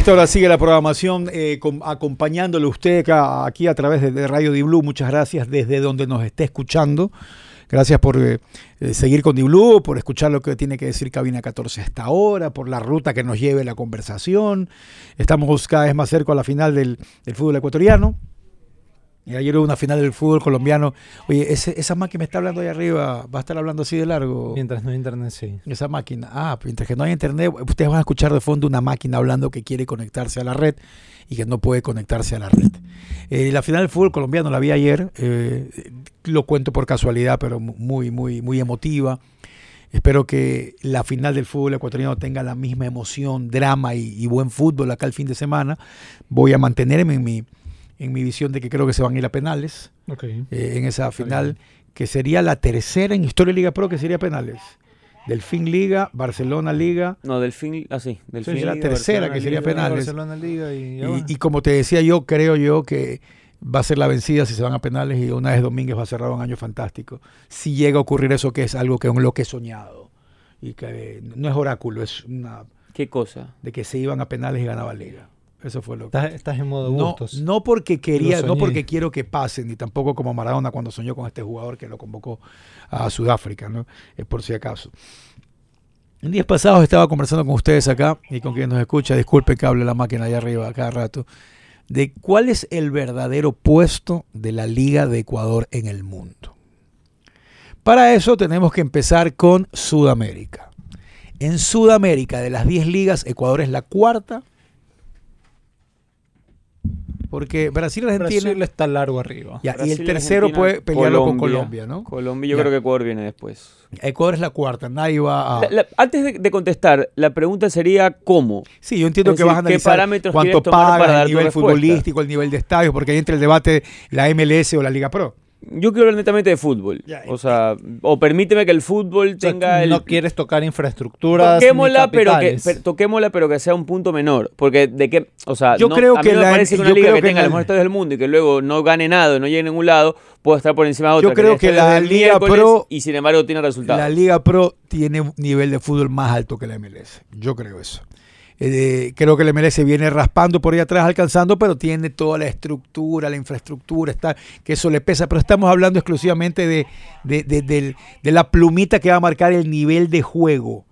esta hora sigue la programación eh, com- acompañándole usted acá- aquí a través de, Radio Di Blue. Muchas gracias desde donde nos esté escuchando. Gracias por eh, eh, seguir con Di Blue, por escuchar lo que tiene que decir Cabina 14 hasta ahora, por la ruta que nos lleve la conversación. Estamos cada vez más cerca a la final del fútbol ecuatoriano. Y ayer hubo una final del fútbol colombiano. Oye, ese- esa máquina me está hablando ahí arriba, ¿va a estar hablando así de largo? Mientras no hay internet, sí. Esa máquina. Ah, mientras que no hay internet, ustedes van a escuchar de fondo una máquina hablando que quiere conectarse a la red y que no puede conectarse a la red. Eh, la final del fútbol colombiano la vi ayer, eh, lo cuento por casualidad, pero mu- muy, muy, muy emotiva. Espero que la final del fútbol ecuatoriano tenga la misma emoción, drama y, y buen fútbol acá el fin de semana. Voy a mantenerme en mi, en mi visión de que creo que se van a ir a penales Ok. eh, en esa final, que sería la tercera en historia de Liga Pro que sería penales. Delfín Liga, Barcelona Liga, No, Delfín, ah, sí, Delfín. Sí, la Liga, tercera Barcelona que sería Liga. penales. Barcelona Liga y, y, como te decía yo, creo yo que va a ser la vencida si se van a penales y una vez Domínguez va a cerrar un año fantástico. Si llega a ocurrir eso, que es algo que lo que he soñado y que no es oráculo, es una ¿Qué cosa? de que se iban a penales y ganaba Liga. Eso fue lo que... estás, estás en modo No, gustos. no porque quería, no porque quiero que pase, ni tampoco como Maradona cuando soñó con este jugador que lo convocó a Sudáfrica, ¿no? Eh, por si acaso. En días pasados estaba conversando con ustedes acá y con quien nos escucha, disculpe que hable la máquina allá arriba a cada rato, de cuál es el verdadero puesto de la Liga de Ecuador en el mundo. Para eso tenemos que empezar con Sudamérica. En Sudamérica, de las 10 ligas, Ecuador es la cuarta. Porque Brasil y Argentina. Brasil está largo arriba. Ya, y el tercero Argentina, puede pelearlo con Colombia, ¿no? Colombia, yo Ya. creo que Ecuador viene después. Ecuador es la cuarta, nadie va a. La- la- antes de, de contestar, la pregunta sería ¿cómo? sí, yo entiendo es que vas a decir, ¿qué analizar parámetros cuánto paga, para el nivel futbolístico, el nivel de estadios, porque ahí entra el debate la MLS o la Liga Pro. Yo quiero hablar netamente de fútbol. Ya, o sea, o permíteme que el fútbol O sea, tenga el... No quieres tocar infraestructuras. ni Toquémosla pero, que, capitales. pero- toquémosla, pero que sea un punto menor. Porque de qué, o sea, Yo no- creo a mí que no me parece que una liga que que tenga los mejores estadios del mundo y que luego no gane nada, no llegue a ningún lado, pueda estar por encima de otra. Yo creo que estadios la Liga Pro- Y sin embargo tiene resultados. La Liga Pro tiene un nivel de fútbol más alto que la MLS. Yo creo eso. Eh, creo que la MLS viene raspando por ahí atrás, alcanzando, pero tiene toda la estructura, la infraestructura, está, que eso le pesa. Pero estamos hablando exclusivamente de, de, de- de la plumita que va a marcar el nivel de juego.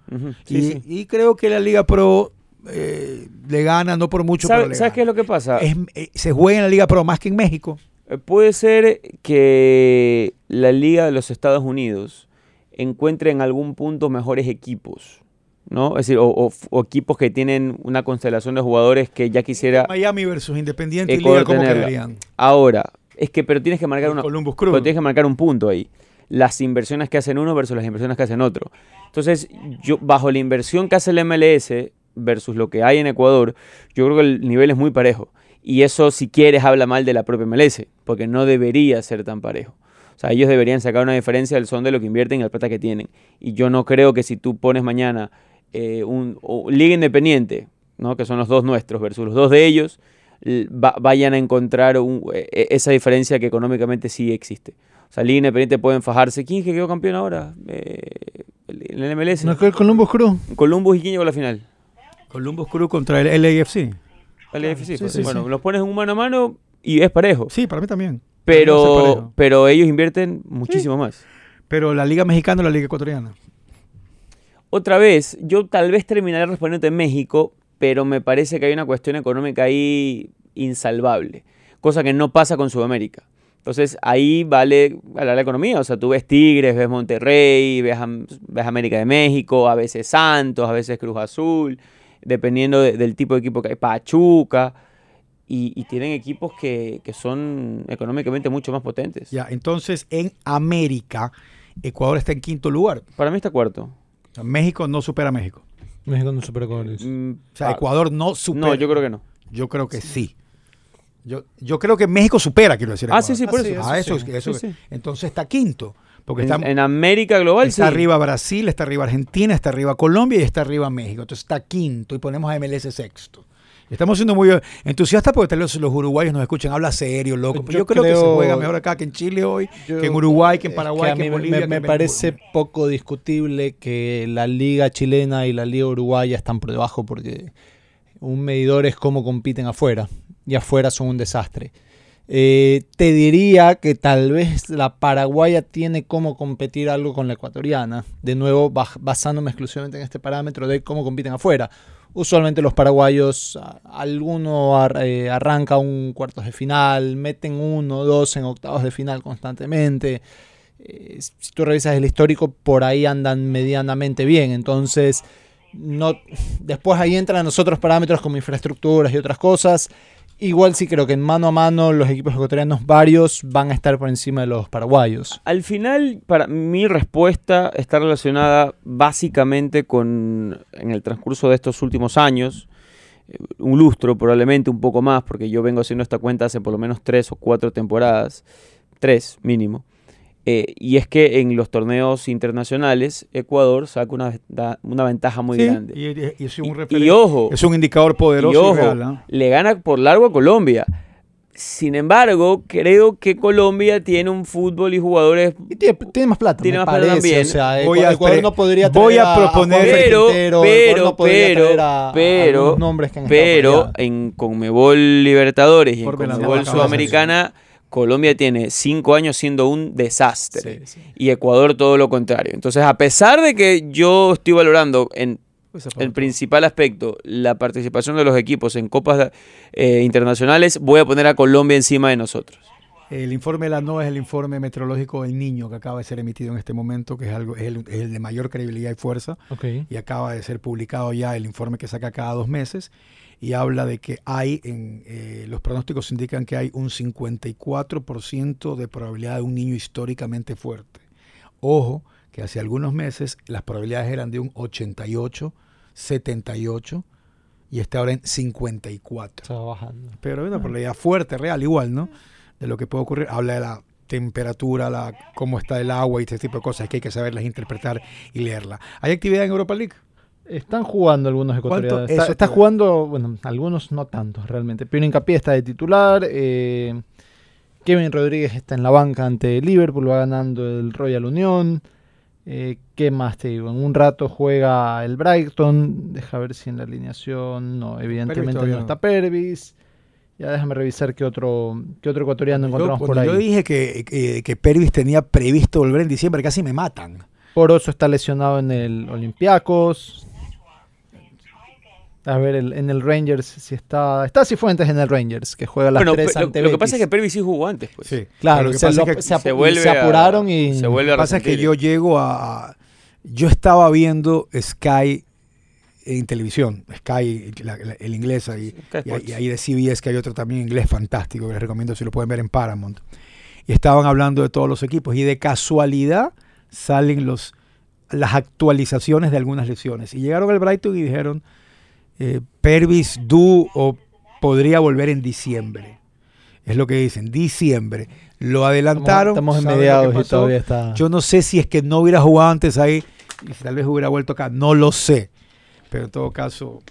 Sí, y, sí. y creo que la Liga Pro eh, le gana, no por mucho, ¿Sabe- pero le ¿Sabes qué es lo que pasa? Es- eh, se juega en la Liga Pro más que en México. Eh, Puede ser que la Liga de los Estados Unidos encuentre en algún punto mejores equipos, ¿no? Es decir, o, o- o equipos que tienen una constelación de jugadores que ya quisiera Miami versus Independiente y Liga, ¿cómo quedarían? Ahora. Es que, pero tienes que marcar una, Columbus Crew. pero tienes que marcar un punto ahí. Las inversiones que hacen uno versus las inversiones que hacen otro. Entonces, yo bajo la inversión que hace el MLS versus lo que hay en Ecuador, yo creo que el nivel es muy parejo. Y eso, si quieres, habla mal de la propia MLS, porque no debería ser tan parejo. O sea, ellos deberían sacar una diferencia del son de lo que invierten y la plata que tienen. Y yo no creo que si tú pones mañana eh, un, o Liga Independiente, ¿no? que son los dos nuestros, versus los dos de ellos, va- vayan a encontrar un- e- e- esa diferencia que económicamente sí existe. O sea, Liga Independiente pueden fajarse. ¿Quién es que quedó campeón ahora? Eh, en el MLS. ¿No el Columbus Crew? Columbus y quién llegó a la final. Columbus Crew contra el LAFC. El AFC, sí, pues. sí, bueno, sí. los pones en un mano a mano y es parejo. Sí, para mí también. Pero, pero ellos invierten muchísimo más. Pero la Liga Mexicana o la Liga Ecuatoriana. Otra vez, yo tal vez terminaré respondiendo en México, pero me parece que hay una cuestión económica ahí insalvable, cosa que no pasa con Sudamérica. Entonces ahí vale vale la economía, o sea, tú ves Tigres, ves Monterrey, ves, Am- ves América de México, a veces Santos, a veces Cruz Azul, dependiendo de- del tipo de equipo que hay, Pachuca. y, y tienen equipos que, que son económicamente mucho más potentes. Ya, entonces en América, Ecuador está en quinto lugar. Para mí está cuarto. México no supera a México. México no supera con eso. Mm, O sea, ah, Ecuador no supera. No, yo creo que no. Yo creo que sí. Yo, yo creo que México supera, quiero decir. Ah, Ecuador. sí, sí, por Ah, eso. Ah, eso, sí. eso- Sí, sí. Entonces está quinto. Porque En, está, en América Global, está sí. arriba Brasil, está arriba Argentina, está arriba Colombia y está arriba México. Entonces está quinto y ponemos a MLS sexto. Estamos siendo muy entusiastas porque tal vez los uruguayos nos escuchan, habla serio, loco. Pero yo, Yo creo, que se juega mejor acá que en Chile hoy, Yo- que en Uruguay, que en Paraguay, que, en me- Bolivia. me, que en parece poco discutible que la liga chilena y la liga uruguaya están por debajo porque un medidor es cómo compiten afuera y afuera son un desastre. Eh, te diría que tal vez la paraguaya tiene cómo competir algo con la ecuatoriana. De nuevo, basándome exclusivamente en este parámetro de cómo compiten afuera. Usualmente los paraguayos, alguno ar- eh, arranca un cuartos de final, meten uno o dos en octavos de final constantemente. Eh, si tú revisas el histórico, por ahí andan medianamente bien. Entonces, no, después ahí entran los otros parámetros como infraestructuras y otras cosas. Igual sí creo que en mano a mano los equipos ecuatorianos varios van a estar por encima de los paraguayos. Al final, para mi respuesta está relacionada básicamente con, en el transcurso de estos últimos años, eh, un lustro probablemente, un poco más, porque yo vengo haciendo esta cuenta hace por lo menos tres o cuatro temporadas, tres mínimo. Eh, y es que en los torneos internacionales, Ecuador saca una, una ventaja muy Sí, grande. y, es un Y- y ojo, es un indicador poderoso y ojo, real, ¿ah? le gana por largo a Colombia. Sin embargo, creo que Colombia tiene un fútbol y jugadores Y tiene, tiene más plata, Tiene me más plata también. O sea, Voy a Ecuador no podría voy traer a proponer- Juan pero, Quintero, pero, no pero, a- a pero, nombres que han pero en Conmebol Libertadores y en Conmebol Sudamericana, Colombia tiene cinco años siendo un desastre. Sí, sí. Y Ecuador todo lo contrario. Entonces, a pesar de que yo estoy valorando en el principal aspecto, la participación de los equipos en copas eh, internacionales, voy a poner a Colombia encima de nosotros. El informe de la NOAA es el informe meteorológico del niño que acaba de ser emitido en este momento, que es algo es el, es el de mayor credibilidad y fuerza, Ok. y acaba de ser publicado ya el informe que saca cada dos meses y habla de que hay, en, eh, los pronósticos indican que hay un 54% de probabilidad de un niño históricamente fuerte. Ojo, que hace algunos meses las probabilidades eran de un 88, 78 y está ahora en 54. Se va bajando. Pero es una probabilidad fuerte, real, igual, ¿no? De lo que puede ocurrir. Habla de la temperatura, la, cómo está el agua y este tipo de cosas que hay que saberlas interpretar y leerla. ¿Hay actividad en Europa League? Están jugando algunos ecuatorianos. Está, está jugando, bueno, algunos no tantos realmente. Pero Hincapié está de titular. eh, Kevin Rodríguez está en la banca ante Liverpool, va ganando el Royal Unión. Eh, ¿Qué más te digo? En un rato juega el Brighton. Deja ver si en la alineación. No, evidentemente no está Pervis. Ya déjame revisar qué otro, qué otro ecuatoriano Yo, encontramos por ahí. yo dije que, que, que Pervis tenía previsto volver en diciembre, casi me matan. Poroso está lesionado en el Olympiacos. A ver, el- en el Rangers si está. Está Cifuentes en el Rangers, que juega a las Bueno, 3 pe- lo, ante lo que pasa es que Pervis sí jugó antes. Pues. Sí. Claro, se, lo- es que- se ap- se vuelve se a- apuraron y. se vuelve Lo a que pasa es que yo llego a... Yo estaba viendo Sky en televisión, Sky, la- la- el inglés ahí. Y, y ahí de CBS que hay otro también inglés fantástico que les recomiendo si lo pueden ver en Paramount. Y estaban hablando de todos los equipos y de casualidad salen los las actualizaciones de algunas lesiones. Y llegaron al Brighton y dijeron, eh, Pervis Du o podría volver en diciembre. Es lo que dicen, diciembre. Lo adelantaron. Estamos en ¿saben lo que mediados y todavía está. Yo no sé si es que no hubiera jugado antes ahí y si tal vez hubiera vuelto acá. No lo sé. Pero en todo caso,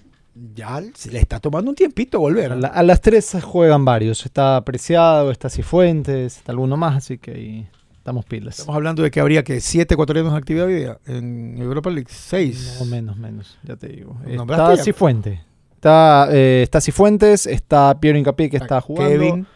ya se le está tomando un tiempito volver. a, la- a las 3 juegan varios. Está Preciado, está Cifuentes, está alguno más, así que ahí estamos pilas. Estamos hablando de que habría que siete ecuatorianos en actividad hoy día en Europa League. Seis. No, menos, menos, ya te digo. Está ya. Cifuentes. Está, eh, está Cifuentes, está Piero Incapié que está jugando. Kevin.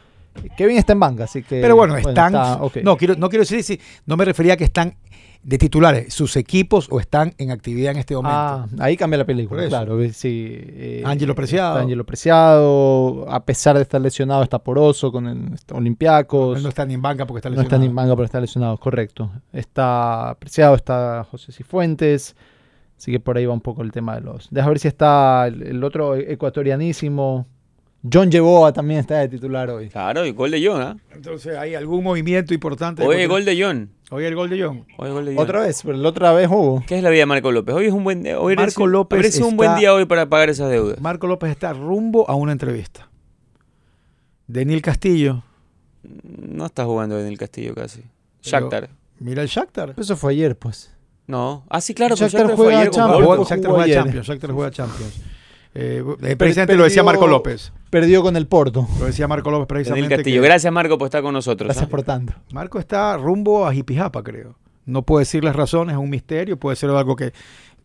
Kevin está en banca, así que. Pero bueno, están. está-. No, quiero, no quiero decir si. No me refería a que están de titulares, sus equipos o están en actividad en este momento. Ah, ahí cambia la película, claro. eh, Sí, eh, Ángelo Preciado. está Ángelo Preciado, a pesar de estar lesionado, está Poroso con el Olympiacos. Él no está ni en banca porque está No lesionado. está ni en manga, pero está lesionado, correcto. Está Preciado, está José Cifuentes. Así que por ahí va un poco el tema de los. Deja ver si está el, el otro ecuatorianísimo. John Yeboah también está de titular hoy. Claro, y gol de John, ¿ah? Entonces, ¿hay algún movimiento importante? Hoy el gol de John. Hoy el gol de John. Hoy el gol de John. Otra vez, pero la otra vez hubo. ¿Qué es la vida de Marco López? Hoy es un buen día. Hoy Marco López un buen día hoy para pagar esas deudas. Marco López está rumbo a una entrevista. Daniel Castillo. No está jugando en el Castillo casi. Pero- Shakhtar. Mira el Shakhtar. Eso fue ayer, pues. No. Ah, sí, claro. Shakhtar Shakhtar, fue ayer Champions. Juega- Shakhtar juega ayer. Champions. Shakhtar juega Champions. Eh, eh, precisamente lo decía Marco López. Perdió con el Porto. Lo decía Marco López precisamente. Castillo. que Gracias, Marco, por estar con nosotros. Gracias ¿ah? por tanto. Marco está rumbo a Jipijapa, creo. No puedo decir las razones, es un misterio. Puede ser algo que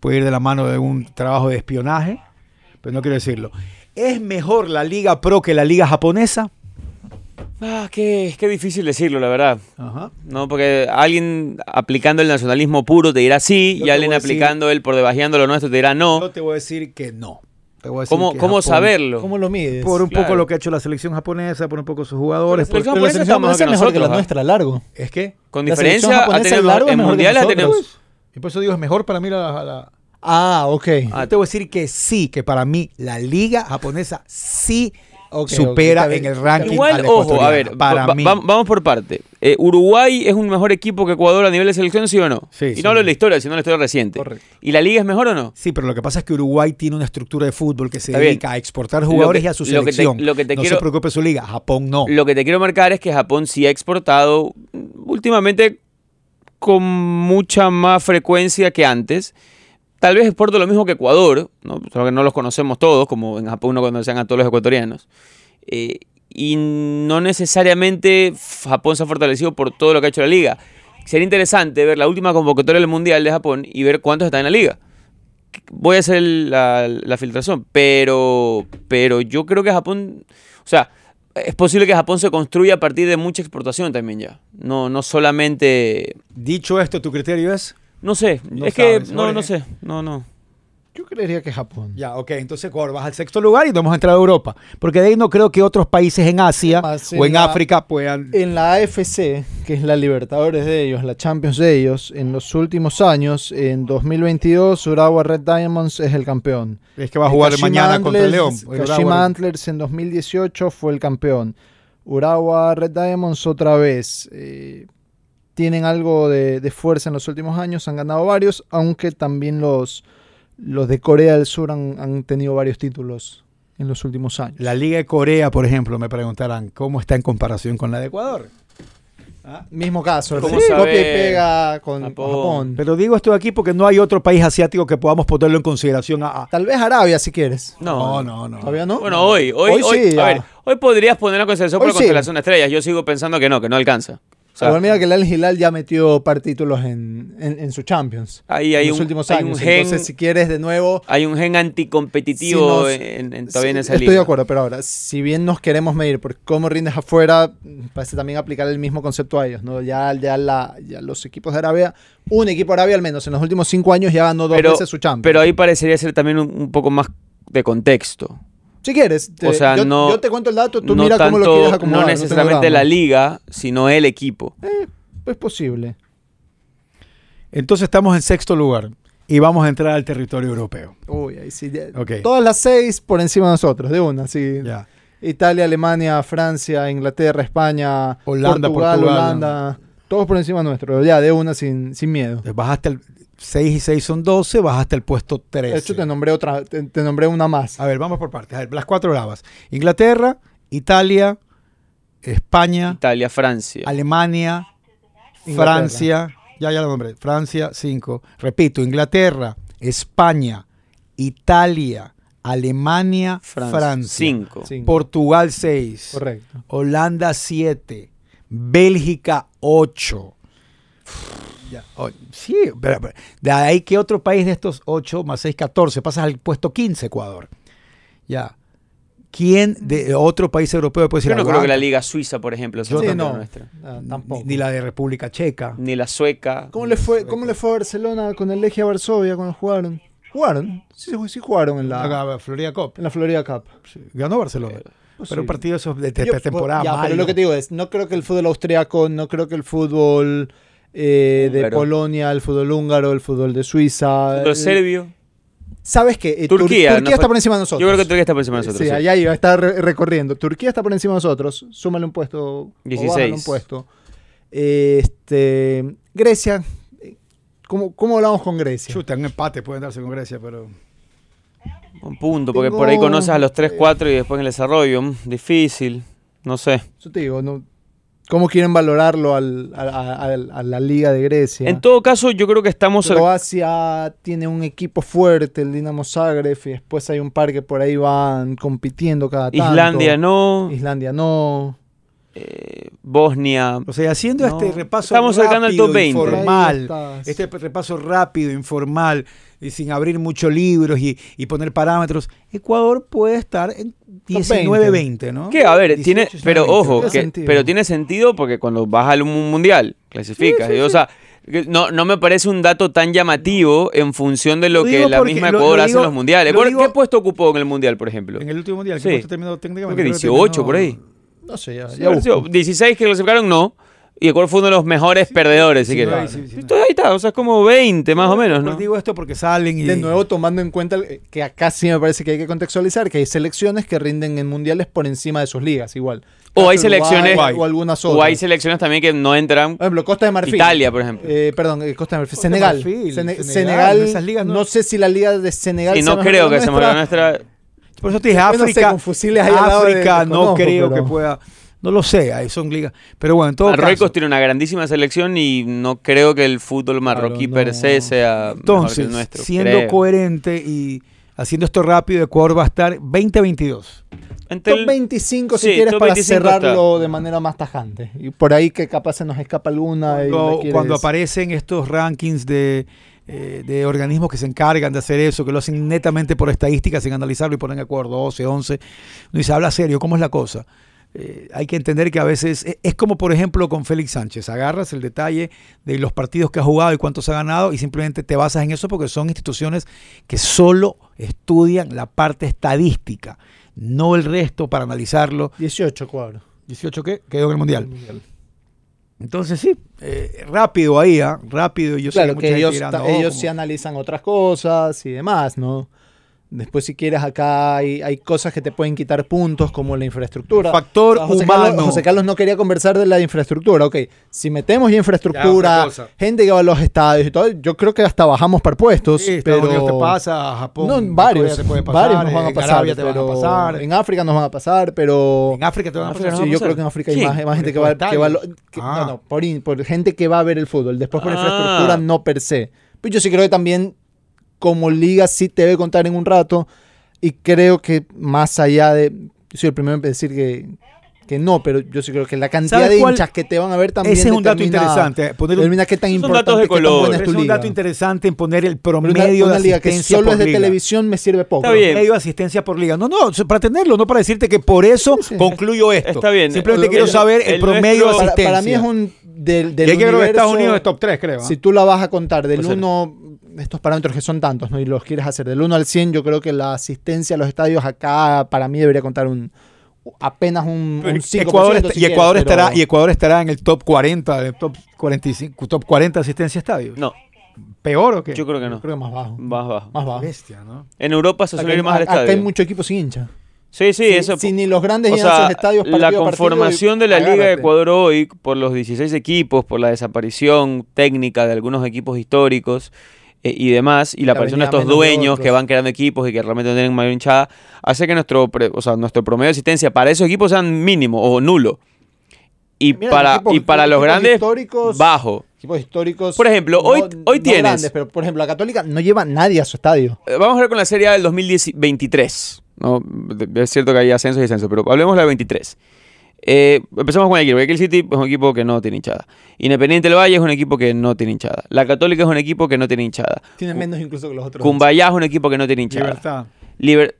puede ir de la mano de un trabajo de espionaje, pero no quiero decirlo. ¿Es mejor la Liga Pro que la Liga Japonesa? Ah, qué, qué difícil decirlo, la verdad. Ajá. No, porque alguien aplicando el nacionalismo puro te dirá sí, Yo y alguien voy a decir- aplicando el por debajeando lo nuestro te dirá no. Yo te voy a decir que no. Te voy a decir ¿Cómo, que cómo Japón- saberlo? ¿Cómo lo mides? Por un poco lo que ha hecho la selección japonesa, por un poco sus jugadores. Pero la por- selección Pero la japonesa selección está mejor japonesa que es mejor que la nuestra, largo. ¿Es que? Con La diferencia, ha japonesa tenido es largo, en ha tenido. nosotros. Y por eso digo, es mejor para mí la... la- Ah, ok. Ah, Yo te voy a decir que sí, que para mí la liga japonesa sí Supera en el ranking. Igual, a la ojo, a ver, para va- mí. va- vamos por parte. Eh, ¿Uruguay es un mejor equipo que Ecuador a nivel de selección, sí o no? Sí, y sí. no hablo de la historia, sino de la historia reciente. Correcto. ¿Y la liga es mejor o no? Sí, pero lo que pasa es que Uruguay tiene una estructura de fútbol que se Está bien. dedica a exportar jugadores que- y a su lo que te- selección. lo que te no quiero- se preocupe su liga. Japón no. Lo que te quiero marcar es que Japón sí ha exportado últimamente con mucha más frecuencia que antes. Tal vez exporta lo mismo que Ecuador, ¿no? solo que no los conocemos todos, como en Japón no conocen a todos los ecuatorianos. Eh, y no necesariamente Japón se ha fortalecido por todo lo que ha hecho la liga. Sería interesante ver la última convocatoria del Mundial de Japón y ver cuántos están en la liga. Voy a hacer la, la filtración, pero, pero yo creo que Japón, o sea, es posible que Japón se construya a partir de mucha exportación también ya. No, no solamente, Dicho esto, ¿tu criterio es? No sé, No es que no, no sé, no, no. Yo creería que Japón. Ya, ok. Entonces Ecuador vas al sexto lugar y no hemos entrado a Europa. Porque de ahí no creo que otros países en Asia o en en la- África puedan... En la AFC, que es la Libertadores de ellos, la Champions de ellos, en los últimos años, en 2022, Urawa Red Diamonds es el campeón. Es que va a jugar Kashima mañana contra el León. Antlers- Kashima Antlers en 2018 fue el campeón. Urawa Red Diamonds otra vez. eh, tienen algo de, de fuerza en los últimos años, han ganado varios, aunque también los, los de Corea del Sur han, han tenido varios títulos en los últimos años. La Liga de Corea, por ejemplo, me preguntarán, ¿cómo está en comparación con la de Ecuador? Mismo caso, ¿Cómo sí, copia y pega con Japón? Japón. Pero digo esto aquí porque no hay otro país asiático que podamos ponerlo en consideración a... a- Tal vez Arabia si quieres. No, no, no. ¿Todavía no? Bueno, hoy, hoy, Hoy hoy, sí, a ver, hoy podrías poner la constelación por la sí. constelación de estrellas. Yo sigo pensando que no, que no alcanza. O sea, mira que el Al Hilal ya metió par títulos en, en, en su Champions. ahí hay en los un, últimos hay años. un gen, Entonces, si quieres de nuevo. hay un gen anticompetitivo Si nos- en, en- todavía en esa estoy liga. de acuerdo, pero ahora, si bien nos queremos medir por cómo rindes afuera, parece también aplicar el mismo concepto a ellos. ¿no? Ya, ya, la, ya los equipos de Arabia, un equipo de Arabia al menos en los últimos cinco años ya ganó dos Pero- veces su Champions. Pero ahí parecería ser también un, un poco más de contexto. Si quieres, te- o sea, yo, no- yo te cuento el dato, tú no mira cómo lo quieres acomodar. no necesariamente la liga, sino el equipo. Es posible. Entonces estamos en sexto lugar y vamos a entrar al territorio europeo. Uy, ahí sí. ya- Ok. Todas las seis por encima de nosotros, de una, sí. Ya. Italia, Alemania, Francia, Inglaterra, España, Holanda, Portugal, Portugal, Holanda. Todos por encima nuestro, ya, de una sin, sin miedo. Bajaste el 6 y 6 son 12, bajaste el puesto 13. De hecho, te nombré otra, te, te nombré una más. A ver, vamos por partes. A ver, las cuatro bravas. Inglaterra, Italia, España, Italia, Francia. Alemania, Inglaterra. Francia, ya, ya lo nombré, Francia 5. Repito, Inglaterra, España, Italia, Alemania, Francia. Francia. Cinco. Sí, Portugal 6. correcto. Holanda 7. Bélgica 8. Ya, oh, sí, pero, pero, de ahí que otro país de estos 8 más 6, 14, pasas al puesto 15, Ecuador. Ya. ¿Quién de otro país europeo puede decir Yo no creo que la liga suiza, por ejemplo, sea Sí, no, la nuestra. Ni- tampoco. Ni la de República Checa. Ni la sueca. ¿Cómo le fue, cómo le fue a Barcelona con el Legia Varsovia cuando jugaron? ¿Jugaron? Sí, sí, jugaron en la, La Florida Cup. en la Florida Cup. Sí, Ganó Barcelona. Pues pero sí. un partido esos de, de Yo- temporada. ya, pero lo que te digo es, no creo que el fútbol austriaco, no creo que el fútbol eh, de. Polonia, el fútbol húngaro, el fútbol de Suiza. El- serbio. ¿Sabes qué? Eh, Tur- Turquía. Turquía no está por encima de nosotros. Yo creo que Turquía está por encima de nosotros. Sí, sí. allá iba a estar re- recorriendo. Turquía está por encima de nosotros. Súmale un puesto. o bájale 16. un puesto. Este, Grecia. eh, ¿Cómo, ¿Cómo hablamos con Grecia? Chuta, un empate pueden darse con Grecia, pero. Un punto, porque Tengo- por ahí conoces a los 3, eh, 4 y después en el desarrollo. mm, Difícil. No sé. Yo te digo, ¿no? ¿Cómo quieren valorarlo al- a, a- a- la Liga de Grecia? En todo caso, yo creo que estamos. Croacia tiene un equipo fuerte, el Dinamo Zagreb, y después hay un par que por ahí van compitiendo cada tanto. Islandia no. Islandia no. Eh, Bosnia. O sea, haciendo No. este repaso Estamos cercano al rápido, top 20. Ahí informal, este repaso rápido, informal, y sin abrir muchos libros y, y poner parámetros, Ecuador puede estar en 19-20, ¿no? Que, a ver, tiene, 18, pero 19, ojo, Tiene que- sentido. pero tiene sentido porque cuando vas al mu- mundial, clasificas. y, o sea, que no, no me parece un dato tan llamativo en función de lo, Lo que la porque- misma lo- Ecuador lo hace digo- en los mundiales. lo Ecuador, digo- ¿Qué puesto ocupó en el mundial, por ejemplo? En el último mundial, Sí. ¿qué puesto terminó técnicamente? Creo que Creo 18 terminó- por ahí. No sé, ya, ya haber sido busco. 16 que clasificaron, no. Y Ecuador fue uno de los mejores perdedores, si sí, quieres. sí, sí, sí. Entonces, ahí está, o sea, es como 20 más o menos, ¿no? digo esto porque salen y... De nuevo, tomando en cuenta el- que acá sí me parece que hay que contextualizar que hay selecciones que rinden en mundiales por encima de sus ligas, igual. O hay Uruguay selecciones- o algunas otras. O hay selecciones también que no entran. Por ejemplo, Costa de Marfil. Italia, por ejemplo. Eh, perdón, eh, Costa de Marfil. Senegal. Marfil, Sene- Senegal, Senegal. esas ligas no... no- sé si la liga de Senegal Y no creo que se nuestra. me nuestra. Por eso te dije, Yo no sé, África, con fusiles de- África no creo pero- que pueda... No lo sé, ahí son ligas. Pero bueno, en todo Marruecos caso... tiene una grandísima selección y no creo que el fútbol marroquí no. per se sea mejor que Entonces, el nuestro. siendo creo. coherente y haciendo esto rápido, Ecuador va a estar 20-22. Entre Top el- 25 si Sí, quieres para 25 cerrarlo de manera más tajante. Y por ahí que capaz se nos escapa alguna. y cuando aparecen estos rankings de, eh, de organismos que se encargan de hacer eso, que lo hacen netamente por estadísticas, sin analizarlo y ponen Ecuador 12, 11, uno dice, habla serio, ¿cómo es la cosa? Eh, hay que entender que a veces es, es como por ejemplo con Félix Sánchez, agarras el detalle de los partidos que ha jugado y cuántos ha ganado y simplemente te basas en eso porque son instituciones que solo estudian la parte estadística, no el resto para analizarlo. 18 cuadros. 18 que quedó en el Mundial. Entonces sí, eh, rápido ahí, ¿ah? rápido. Yo sé Claro, que gente ellos, ellos sí analizan otras cosas y demás, ¿no? Después, si quieres, acá hay, hay cosas que te pueden quitar puntos, como la infraestructura. Factor José humano. Carlos, José Carlos no quería conversar de la infraestructura. Ok, si metemos ya Ya, infraestructura, cosa. gente que va a los estadios y todo, yo creo que hasta bajamos por puestos. Sí, pero... Unidos te pasa, Japón, No, varios, te puede pasar, varios nos van a en pasar. Arabia te van a pero- pasar, En África nos van a pasar, pero. en África te van a pasar. Sí, yo creo que en África hay más, más gente que va, que va que- Ah. no, no, por, por gente que va a ver el fútbol. Después por Ah. infraestructura no per se. Pero yo sí creo que también como liga sí te debe contar en un rato y creo que más allá de yo soy el primero en decir que, que no, pero yo sí creo que la cantidad ¿Sabes de hinchas que te van a ver también Ese es un dato interesante. Poner un, qué tan importante datos de qué tan color. buena es es tu un liga. dato interesante en poner el Pero una, promedio una de liga que asistencia solo es por de liga. televisión me sirve poco. Está bien. Promedio de asistencia por liga. No, no, para tenerlo, no para decirte que por eso Sí, sí. concluyo esto. Está bien. Simplemente El- quiero saber el, el promedio nuestro- de para, asistencia. para mí es un del, del y hay que creo que Estados universo- Unidos es top 3, creo. Si tú la vas a contar del Puede ser. 1, estos parámetros que son tantos, ¿no? Y los quieres hacer del 1 al 100, yo creo que la asistencia a los estadios acá para mí debería contar un apenas un, un 5%. Ecuador está- si y Ecuador quieres, pero- estará y Ecuador estará en el top 40, el top 45, top 40 asistencia a estadios. No, ¿Peor o qué? yo creo que no. Creo que más bajo. Más bajo. Más bajo. Bestia, ¿no? En Europa se suele ir más al acá hay estadio. mucho equipo sin hincha. Sí, sí, si, eso. si ni los grandes o sea, sus estadios partido la conformación de la Liga de. Ecuador hoy, por los 16 equipos, por la desaparición técnica de algunos equipos históricos eh, y demás, y la, La aparición de estos de dueños que van creando equipos y que realmente no tienen mayor hinchada, hace que nuestro, pre- o sea, nuestro promedio de asistencia para esos equipos sean mínimo o nulo. Y Mira, para, equipos- y para los grandes, históricos- bajo. Equipos históricos. Por ejemplo, hoy- hoy tienes- grandes, pero por ejemplo, la Católica no lleva nadie a su estadio. Eh, Vamos a ver con la Serie A del 2023. ¿no? Es cierto que hay ascenso y descenso, pero hablemos de la 23. Eh, empezamos con el equipo. El City es un equipo que no tiene hinchada. Independiente del Valle es un equipo que no tiene hinchada. La Católica es un equipo que no tiene hinchada. Tiene menos incluso que los otros. Cumbayá es un equipo que no tiene hinchada. Libertad. Liber-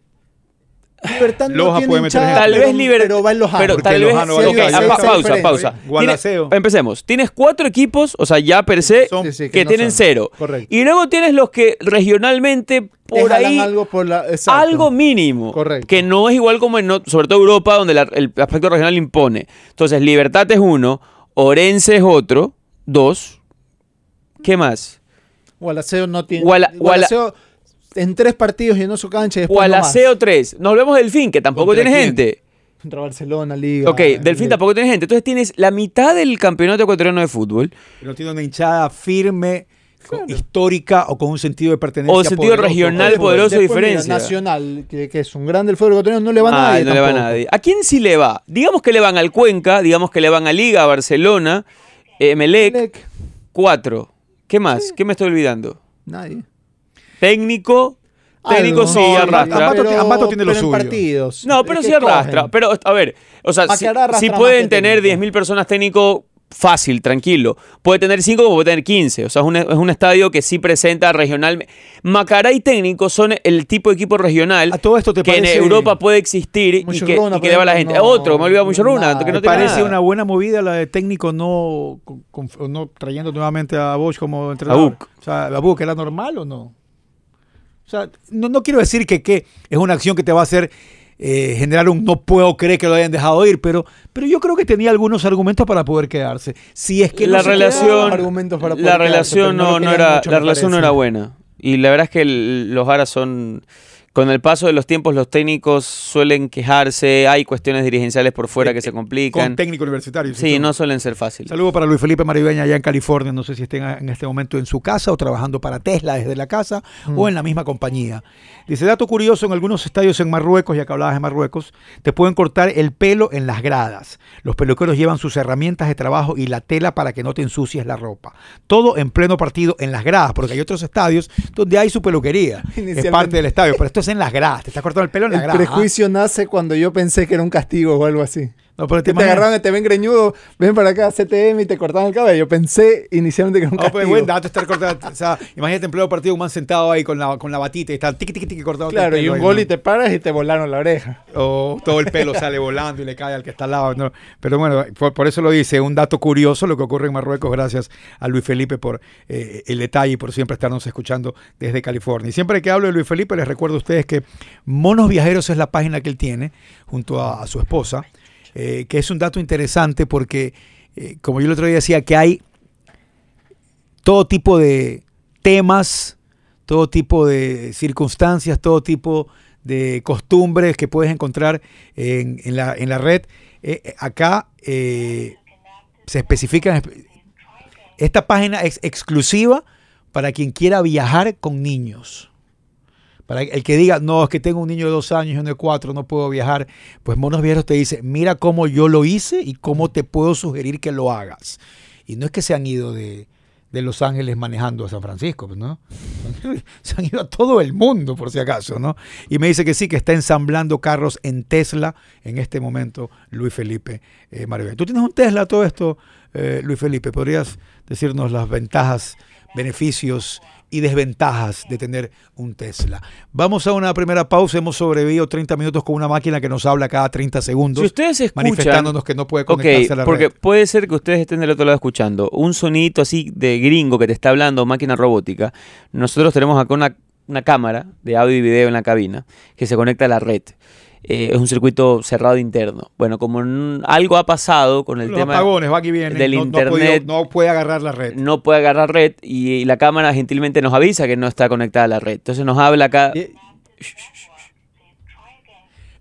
Libertad no Loja tiene puede meter hinchada, gente. Tal pero- vez Libertad. Pero va en los Pero tal vez. Lojano sí, a pausa, pausa. Gualaceo. Tienes- empecemos. Tienes cuatro equipos, o sea, ya per se, Son- Sí, sí, que, no tienen son. cero. Correcto. Y luego tienes los que regionalmente Te por ahí. algo por la. exacto. algo mínimo. Correcto. Que no es igual como en, sobre todo Europa, donde la- el aspecto regional impone. Entonces, Libertad es uno, Orense es otro, dos. ¿Qué más? Gualaceo no tiene. Guala- en tres partidos llenó su cancha y O después al no. Aseo 3. Nos vemos Delfín, que tampoco ¿Contra tiene quién? gente. Contra Barcelona, Liga. Ok, Delfín tampoco tiene gente. Entonces tienes la mitad del campeonato ecuatoriano de fútbol. Pero tiene una hinchada firme, histórica o con un sentido de pertenencia. O sentido poderoso. regional poderoso. Después, mira, diferencia. Nacional, que, que es un grande del fútbol ecuatoriano, no le va a Ah, nadie. no le va a nadie. ¿A quién sí le va? Digamos que le van al Cuenca, digamos que le van a Liga, a Barcelona, eh, Melec, Melec, cuatro. ¿Qué más? ¿Qué me estoy olvidando? Nadie. Técnico, técnico Algo, sí no, arrastra. Ambato- pero- Ambato tiene lo pero en suyo. partidos. No, pero sí arrastra. cogen. Pero, a ver, o sea, si, Macará arrastra si más pueden que tener técnico. 10.000 personas técnico fácil, tranquilo. Puede tener 5 como puede tener 15. O sea, es un, es un estadio que sí presenta regional. Macará y técnico son el tipo de equipo regional A todo esto te que parece- en Europa puede existir y que, Muchurruna, y que por le va a la ejemplo, gente. no- Otro, me olvidaba mucho Runa, nada. que no ¿Te tiene parece nada. una buena movida la de técnico no, con- con- no trayendo nuevamente a Bosch como A entrenador? Buc. O sea, ¿a Buc era normal o no? O sea, no, no quiero decir que, que es una acción que te va a hacer eh, generar un no puedo creer que lo hayan dejado ir, pero, pero yo creo que tenía algunos argumentos para poder quedarse. Si es que no la quedaba- relación, argumentos para la poder quedarse, relación no no, no era, mucho, la relación no era buena. Y la verdad es que el- los Aras son, con el paso de los tiempos, los técnicos suelen quejarse, hay cuestiones dirigenciales por fuera que se complican. Eh, con técnico universitario. Sí, ¿sí? no suelen ser fáciles. Saludo para Luis Felipe Maribeña allá en California. No sé si estén en este momento en su casa o trabajando para Tesla desde la casa o en la misma compañía. Dice, dato curioso, en algunos estadios en Marruecos, ya que hablabas de Marruecos, te pueden cortar el pelo en las gradas. Los peluqueros llevan sus herramientas de trabajo y la tela para que no te ensucies la ropa. Todo en pleno partido en las gradas, porque hay otros estadios donde hay su peluquería. Es parte del estadio, pero esto es en las gradas. Te estás cortando el pelo en las El gradas. ¿ah? prejuicio nace cuando yo pensé que era un castigo o algo así. No, pero te te agarraban, te ven greñudo, ven para acá, CTM y te cortaban el cabello. Pensé inicialmente que era un castigo. pues buen dato estar cortado. O sea, imagínate en pleno partido un man sentado ahí con la, con la batita y está tiqui tiqui tiqui cortado. claro, y un gol y te paras y te volaron la oreja. O todo el pelo sale volando y le cae al que está al lado. ¿no? Pero bueno, por, por eso lo dice, un dato curioso lo que ocurre en Marruecos, gracias a Luis Felipe por eh, el detalle y por siempre estarnos escuchando desde California. Y siempre que hablo de Luis Felipe, les recuerdo a ustedes que Monos Viajeros es la página que él tiene junto a, a su esposa, eh, que es un dato interesante porque, eh, como yo el otro día decía, que hay todo tipo de temas, todo tipo de circunstancias, todo tipo de costumbres que puedes encontrar en, en la, en la red. Eh, acá se especifican, esta página es exclusiva para quien quiera viajar con niños. Para el que diga, no, es que tengo un niño de dos años y uno de cuatro, no puedo viajar. Pues Monos Viajeros te dice, mira cómo yo lo hice y cómo te puedo sugerir que lo hagas. Y no es que se han ido de, de Los Ángeles manejando a San Francisco, pues, ¿no? Se han ido a todo el mundo, por si acaso, ¿no? Y me dice que sí, que está ensamblando carros en Tesla en este momento, Luis Felipe eh, Maribel. ¿Tú tienes un Tesla todo esto, eh, Luis Felipe? ¿Podrías decirnos las ventajas, beneficios y desventajas de tener un Tesla? Vamos a una primera pausa. Hemos sobrevivido 30 minutos con una máquina que nos habla cada 30 segundos. Si ustedes escuchan, manifestándonos que no puede conectarse a la porque red. puede ser que ustedes estén del otro lado escuchando un sonidito así de gringo que te está hablando, máquina robótica. Nosotros tenemos acá una, una cámara de audio y video en la cabina que se conecta a la red. Eh, es un circuito cerrado interno. Bueno, como algo ha pasado con el Los tema apagones, va aquí viene. del no, no podido- internet. no puede agarrar la red. no puede agarrar red y, la cámara gentilmente nos avisa que no está conectada a la red. Entonces nos habla acá. Y-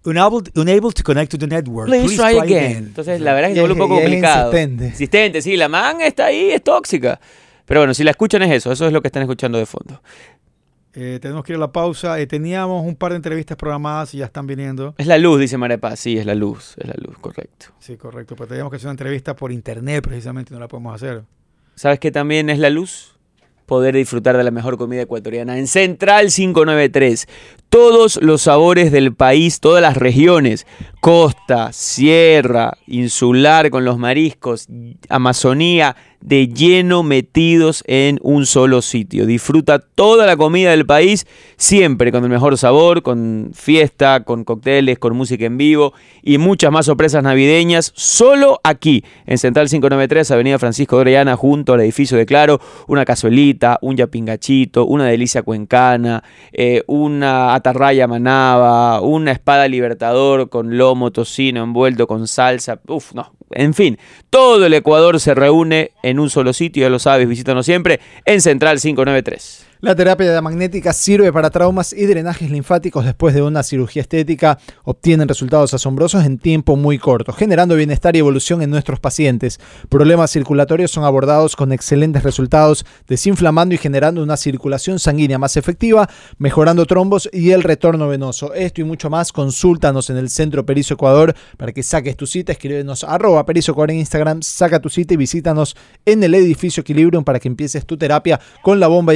Unable, unable to connect to the network. Please try again. Entonces la verdad es que se Y vuelve un es- poco y es complicado. insistente. Insistente, sí, la man está ahí, es tóxica. Pero bueno, si la escuchan es eso, eso es lo que están escuchando de fondo. Eh, tenemos que ir a la pausa. Eh, teníamos un par de entrevistas programadas y ya están viniendo. Es la luz, dice María Paz. Sí, es la luz, es la luz, correcto. Sí, correcto. Pero teníamos que hacer una entrevista por internet precisamente, no la podemos hacer. ¿Sabes qué también es la luz? Poder disfrutar de la mejor comida ecuatoriana en Central 593. Todos los sabores del país, todas las regiones, costa, sierra, insular con los mariscos, Amazonía, de lleno metidos en un solo sitio. Disfruta toda la comida del país, siempre con el mejor sabor, con fiesta, con cócteles, con música en vivo y muchas más sorpresas navideñas, solo aquí, en Central 593, Avenida Francisco Orellana, junto al edificio de Claro, una cazuelita, un yapingachito, una delicia cuencana, eh, una atarraya manaba, una espada libertador con lomo, tocino envuelto con salsa, uf, no, en fin, todo el Ecuador se reúne en un solo sitio, ya lo sabes, visítanos siempre en Central 593. La terapia magnética sirve para traumas y drenajes linfáticos después de una cirugía estética. Obtienen resultados asombrosos en tiempo muy corto, generando bienestar y evolución en nuestros pacientes. Problemas circulatorios son abordados con excelentes resultados, desinflamando y generando una circulación sanguínea más efectiva, mejorando trombos y el retorno venoso. Esto y mucho más, consúltanos en el Centro Perizo Ecuador para que saques tu cita. Escríbenos arroba Perizo Ecuador en Instagram, saca tu cita y visítanos en el edificio Equilibrium para que empieces tu terapia con la bomba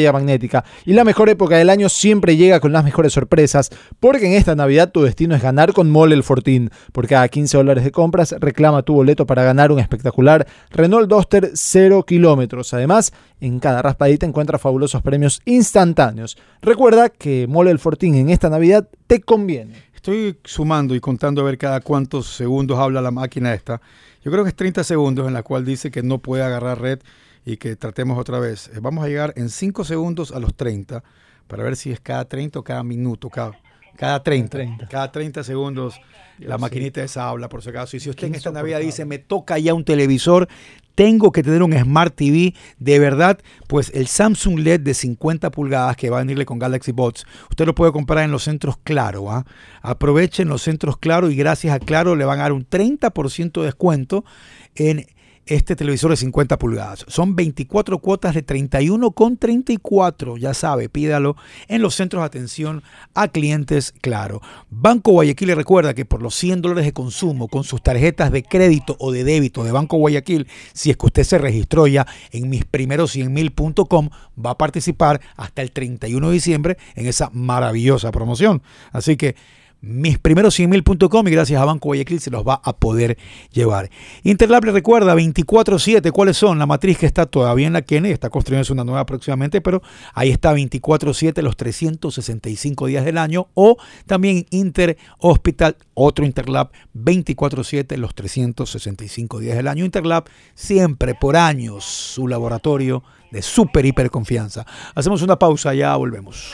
Y la mejor época del año siempre llega con las mejores sorpresas, porque en esta Navidad tu destino es ganar con Mole el Fortín. Por cada 15 dólares de compras, reclama tu boleto para ganar un espectacular Renault Duster 0 kilómetros. Además, en cada raspadita encuentras fabulosos premios instantáneos. Recuerda que Mole el Fortín en esta Navidad te conviene. Estoy sumando y contando a ver cada cuántos segundos habla la máquina esta. Yo creo que es 30 segundos en la cual dice que no puede agarrar red y que tratemos otra vez. Eh, Vamos a llegar en 5 segundos a los 30 para ver si es cada 30 o cada minuto, cada, cada 30. 30. Cada 30 segundos la sí. maquinita esa habla, por si acaso. Y si usted en esta Navidad dice, me toca ya un televisor, tengo que tener un Smart TV, de verdad, pues el Samsung LED de 50 pulgadas que va a venirle con Galaxy Bots, usted lo puede comprar en los centros Claro. ¿ah? Aprovechen los centros Claro y gracias a Claro le van a dar un 30% de descuento en este televisor de 50 pulgadas. Son 24 cuotas de 31,34. Ya sabe, pídalo en los centros de atención a clientes Claro. Banco Guayaquil le recuerda que por los 100 dólares de consumo con sus tarjetas de crédito o de débito de Banco Guayaquil, si es que usted se registró ya en mis primeros 100mil.com, va a participar hasta el 31 de diciembre en esa maravillosa promoción. Así que mis primeros 100mil.com y gracias a Banco Guayaquil se los va a poder llevar. Interlab le recuerda 24-7 cuáles son. La matriz que está todavía en la Kennedy, está construyéndose una nueva próximamente, pero ahí está 24-7 los 365 días del año. O también Inter Hospital, otro Interlab 24-7 los 365 días del año. Interlab siempre por años su laboratorio de super hiper confianza. Hacemos una pausa, ya volvemos.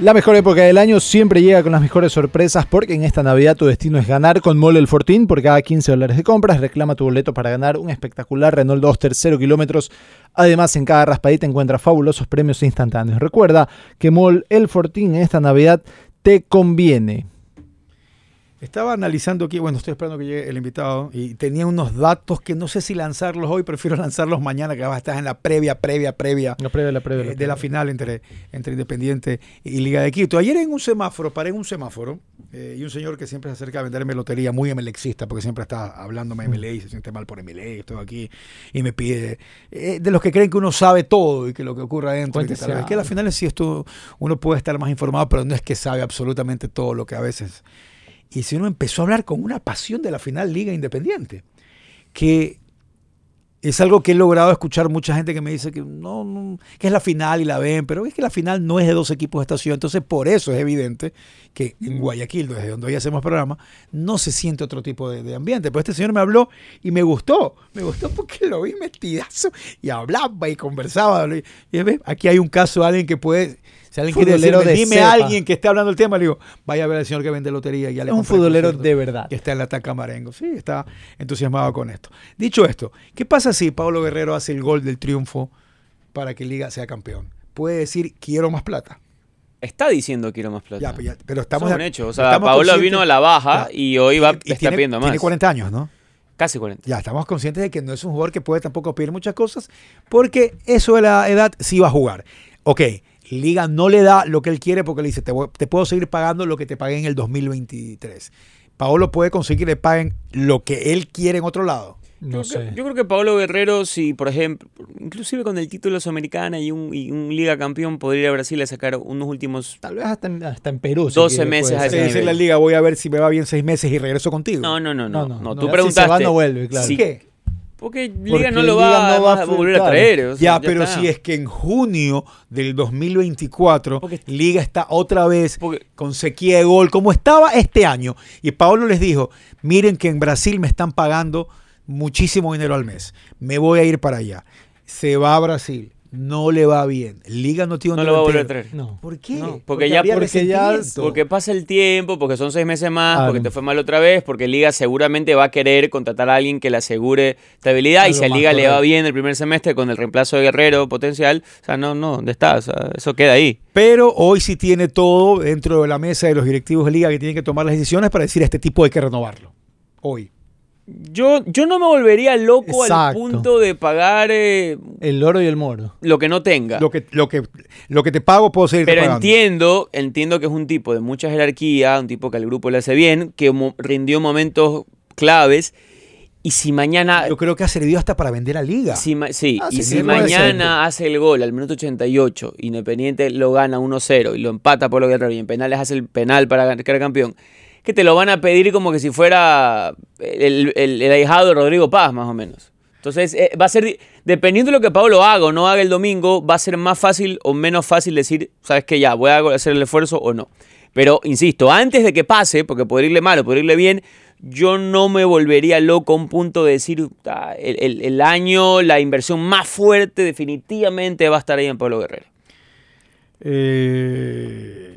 La mejor época del año siempre llega con las mejores sorpresas porque en esta Navidad tu destino es ganar con Mole el Fortín. Por cada 15 dólares de compras reclama tu boleto para ganar un espectacular Renault Duster 0 kilómetros. Además en cada raspadita encuentras fabulosos premios instantáneos. Recuerda que Mole el Fortín en esta Navidad te conviene. Estaba analizando aquí, bueno, estoy esperando que llegue el invitado y tenía unos datos que no sé si lanzarlos hoy, prefiero lanzarlos mañana, que vas a estar en la previa, previa, previa La previa, la previa, eh, la de la final entre, entre Independiente y Liga de Quito. Ayer en un semáforo, paré en un semáforo eh, y un señor que siempre se acerca a venderme lotería, muy MLXista, porque siempre está hablándome MLE y se siente mal por MLE, estoy aquí y me pide, eh, de los que creen que uno sabe todo y que lo que ocurre adentro, que, tal vez- que a las finales sí esto, uno puede estar más informado, pero no es que sabe absolutamente todo lo que a veces y si uno empezó a hablar con una pasión de la final Liga Independiente, que es algo que he logrado escuchar mucha gente que me dice que no, no, que es la final y la ven, pero es que la final no es de dos equipos de esta ciudad, entonces por eso es evidente que en Guayaquil, desde donde hoy hacemos programa, no se siente otro tipo de, de ambiente. Pero este señor me habló y me gustó, me gustó porque lo vi metidazo y hablaba y conversaba. Y ves, aquí hay un caso de alguien que puede, si alguien quiere decirme, de dime cepa. a alguien que esté hablando del tema, le digo, vaya a ver al señor que vende lotería. y Ya le Es un futbolero de verdad. que está en la Taca Marengo. Sí, está entusiasmado con esto. Dicho esto, ¿qué pasa si Pablo Guerrero hace el gol del triunfo para que Liga sea campeón? Puede decir, quiero más plata. Está diciendo quiero más plata. Ya, pues ya, pero estamos... es un de- hecho. O sea, conscientes- vino a la baja Ya. y hoy va, y está tiene, pidiendo más. Tiene 40 años, ¿no? Casi 40. Ya, estamos conscientes de que no es un jugador que puede tampoco pedir muchas cosas, porque eso de la edad sí va a jugar. Ok, Liga no le da lo que él quiere porque le dice, te, voy- te puedo seguir pagando lo que te pagué en el 2023. Paolo puede conseguir que le paguen lo que él quiere en otro lado. No yo, creo- sé. yo creo que Pablo Guerrero, si por ejemplo, inclusive con el título sudamericana y un, y un Liga Campeón, podría ir a Brasil a sacar unos últimos... Tal vez hasta en, hasta en Perú. 12 quiere, meses a ese la Liga, voy a ver si me va bien seis meses y regreso contigo. No, no, no, no. No, no, no, no. Tú Si preguntaste... se va, no vuelve, claro. si- ¿Qué? Porque Porque Liga no lo va, Liga no va a a volver a traer. o sea, Ya, pero está. si es que en junio del 2024 Porque- Liga está otra vez Porque- con sequía de gol, como estaba este año, y Paolo les dijo, miren que en Brasil me están pagando muchísimo dinero al mes, me voy a ir para allá. Se va a Brasil, no le va bien, Liga no tiene no dónde lo va a volver a traer. No. ¿Por qué? No, porque ya- porque ya-. Porque pasa el tiempo, porque son seis meses más, Claro. porque te fue mal otra vez, porque Liga seguramente va a querer contratar a alguien que le asegure estabilidad. y si a Liga le va bien el primer semestre con el reemplazo de Guerrero potencial, o sea, no, no, ¿dónde está? O sea, eso queda ahí. Pero hoy sí tiene todo dentro de la mesa de los directivos de Liga que tienen que tomar las decisiones para decir este tipo hay que renovarlo. Hoy. Yo, yo no me volvería loco al punto de pagar eh, El oro y el moro. lo que no tenga. Lo que, lo que, lo que te pago puedo seguir Pero pagando. entiendo, entiendo que es un tipo de mucha jerarquía, un tipo que al grupo le hace bien, que rindió momentos claves. Y si mañana Yo creo que ha servido hasta para vender a Liga. Si sí, Ah, y si mañana hace el gol al minuto 88, Independiente lo gana 1-0 y lo empata por lo Guerrero y en penales hace el penal para gan- quedar campeón, que te lo van a pedir como que si fuera el, el, ahijado de Rodrigo Paz, más o menos. Entonces, eh, va a ser, di- dependiendo de lo que Pablo haga o no haga el domingo, va a ser más fácil o menos fácil decir, ¿sabes qué? Ya, voy a hacer el esfuerzo o no. Pero, insisto, antes de que pase, porque podría irle mal o podría irle bien, yo no me volvería loco a un punto de decir, "Ah, el, el- el año, la inversión más fuerte definitivamente va a estar ahí en Pablo Guerrero. Eh,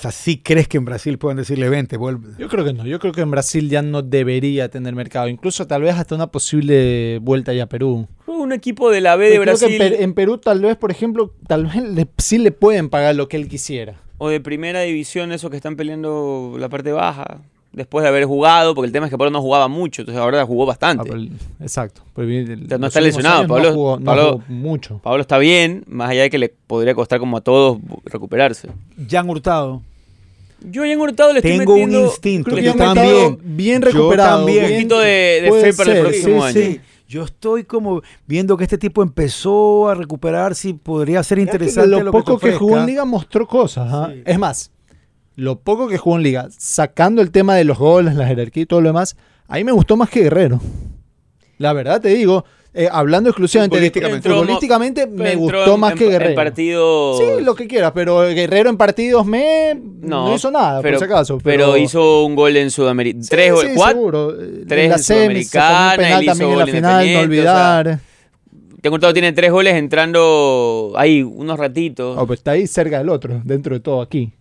o sea, ¿sí crees que en Brasil pueden decirle vente, vuelve? Yo creo que no. Yo creo que en Brasil ya no debería tener mercado. Incluso tal vez hasta una posible vuelta ya a Perú. Un equipo de la B de Yo creo que Brasil en, Per- en Perú tal vez, por ejemplo, tal vez le- sí le pueden pagar lo que él quisiera. o de primera división, esos que están peleando la parte baja, después de haber jugado, porque el tema es que Pablo no jugaba mucho, entonces ahora jugó Ah, bastante. pero el- exacto. Pero el- sea, no está lesionado, Pablo- No jugó, no Pablo- jugó mucho. Pablo está bien, más allá de que le podría costar como a todos recuperarse. Jan Hurtado. Yo ya en Hurtado le estoy Tengo un metiendo instinto. Creo que Yo también. bien Yo recuperado. también. un poquito de, de puede fe para el ser, próximo sí, año. sí. Yo estoy como viendo que este tipo empezó a recuperar, si podría ser interesante lo, lo, poco que, jugó en liga mostró cosas. ¿ah? Sí. Es más, lo poco que jugó en liga, sacando el tema de los goles, la jerarquía y todo lo demás, a mí me gustó más que Guerrero. La verdad te digo, eh, hablando exclusivamente Futbolísticamente. Me gustó en- más en- que En Guerrero. partidos... Sí, lo que quieras, pero Guerrero en partidos me no, hizo nada, pero, por si acaso. Pero, hizo un gol en Sudamérica. Sí, Tres goles, sí, seguro. Tres en la en se Sudamericana, penal él también hizo en la final, no independiente, o sea, olvidar. Tengo Hurtado tiene tres goles entrando ahí unos ratitos. Oh, pues está ahí cerca del otro, dentro de todo aquí.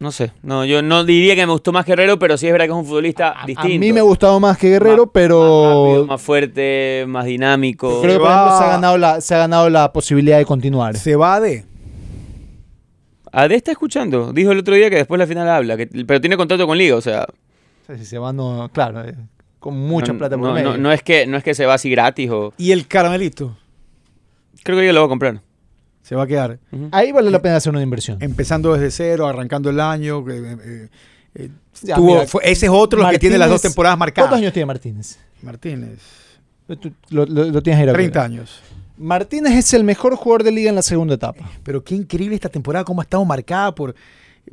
No sé, no, yo no diría que me gustó más Guerrero, pero sí es verdad que es un futbolista A distinto. mí me ha gustado más que Guerrero, Más- pero Más, rápido, más fuerte, más dinámico. creo que por ejemplo se ha, ganado la, se ha ganado la posibilidad de continuar. Se va de. Ade está escuchando. Dijo el otro día que después la final habla, que, pero tiene contrato con Liga, o sea. O sea, si se va, no, claro, eh, con mucha no, plata por no, medio. no, no es que, no es que se va así gratis o. Y el caramelito Creo que Liga lo va a comprar. Se va a quedar. Ahí vale la pena hacer una inversión. Empezando desde cero, arrancando el año. eh, eh, eh, Ya, tuvo- mira, fue- ese es otro los que tiene las dos Martínez- temporadas marcadas. ¿Cuántos años tiene Martínez? Martínez. Tú- lo, lo- lo tienes ahí. 30 años. Martínez es el mejor jugador de liga en la segunda etapa. Pero qué increíble esta temporada, cómo ha estado marcada por.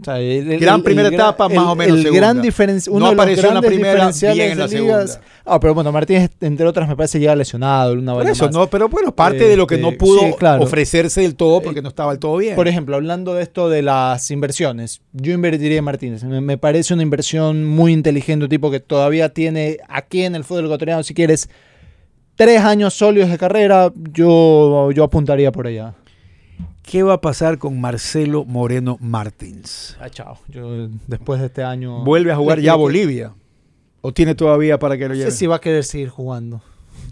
O sea, el- Gran el- primera el etapa, más el- o menos El gran diferen- uno No apareció en la primera, bien en la segunda. Ah, pero bueno, Martínez, entre otras, me parece llega lesionado. Una Por eso, más. no, pero bueno, parte de lo que no Este, pudo sí, claro. ofrecerse del todo porque no estaba del todo bien. Por ejemplo, hablando de esto de las inversiones, yo invertiría en Martínez. Me, me parece una inversión muy inteligente, un tipo que todavía tiene aquí en el fútbol ecuatoriano, si quieres, tres años sólidos de carrera, yo, yo apuntaría por allá. ¿Qué va a pasar con Marcelo Moreno Martins? Ah, chao. Yo, después de este año. ¿Vuelve a jugar ya Bolivia? ¿O tiene todavía para que lo No lleve? sé si va a querer seguir jugando.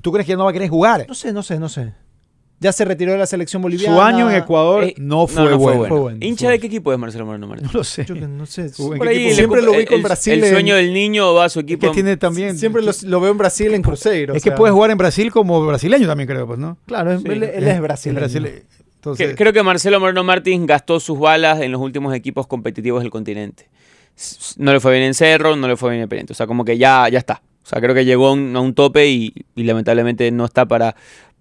¿Tú crees que ya no va a querer jugar? No sé, no sé, no sé. Ya se retiró de la selección boliviana. Su año en Ecuador Eh, no fue bueno. Fue bueno. ¿Hincha fue de qué equipo es Marcelo Moreno Martínez? No lo sé. Yo que no sé. Por ahí Siempre lo en el- Brasil El sueño del niño va a su equipo. que tiene también. Siempre los- lo veo en Brasil en Cruzeiro. es o que puede jugar en Brasil como brasileño también, creo, pues, ¿no? Claro, él, Sí. él es brasileño. Brasil- Entonces, creo que Marcelo Moreno Martins gastó sus balas en los últimos equipos competitivos del continente. No le fue bien en Cerro, no le fue bien en Independiente. O sea, como que ya, ya está. O sea, creo que llegó a un, a un tope y, y lamentablemente no está para,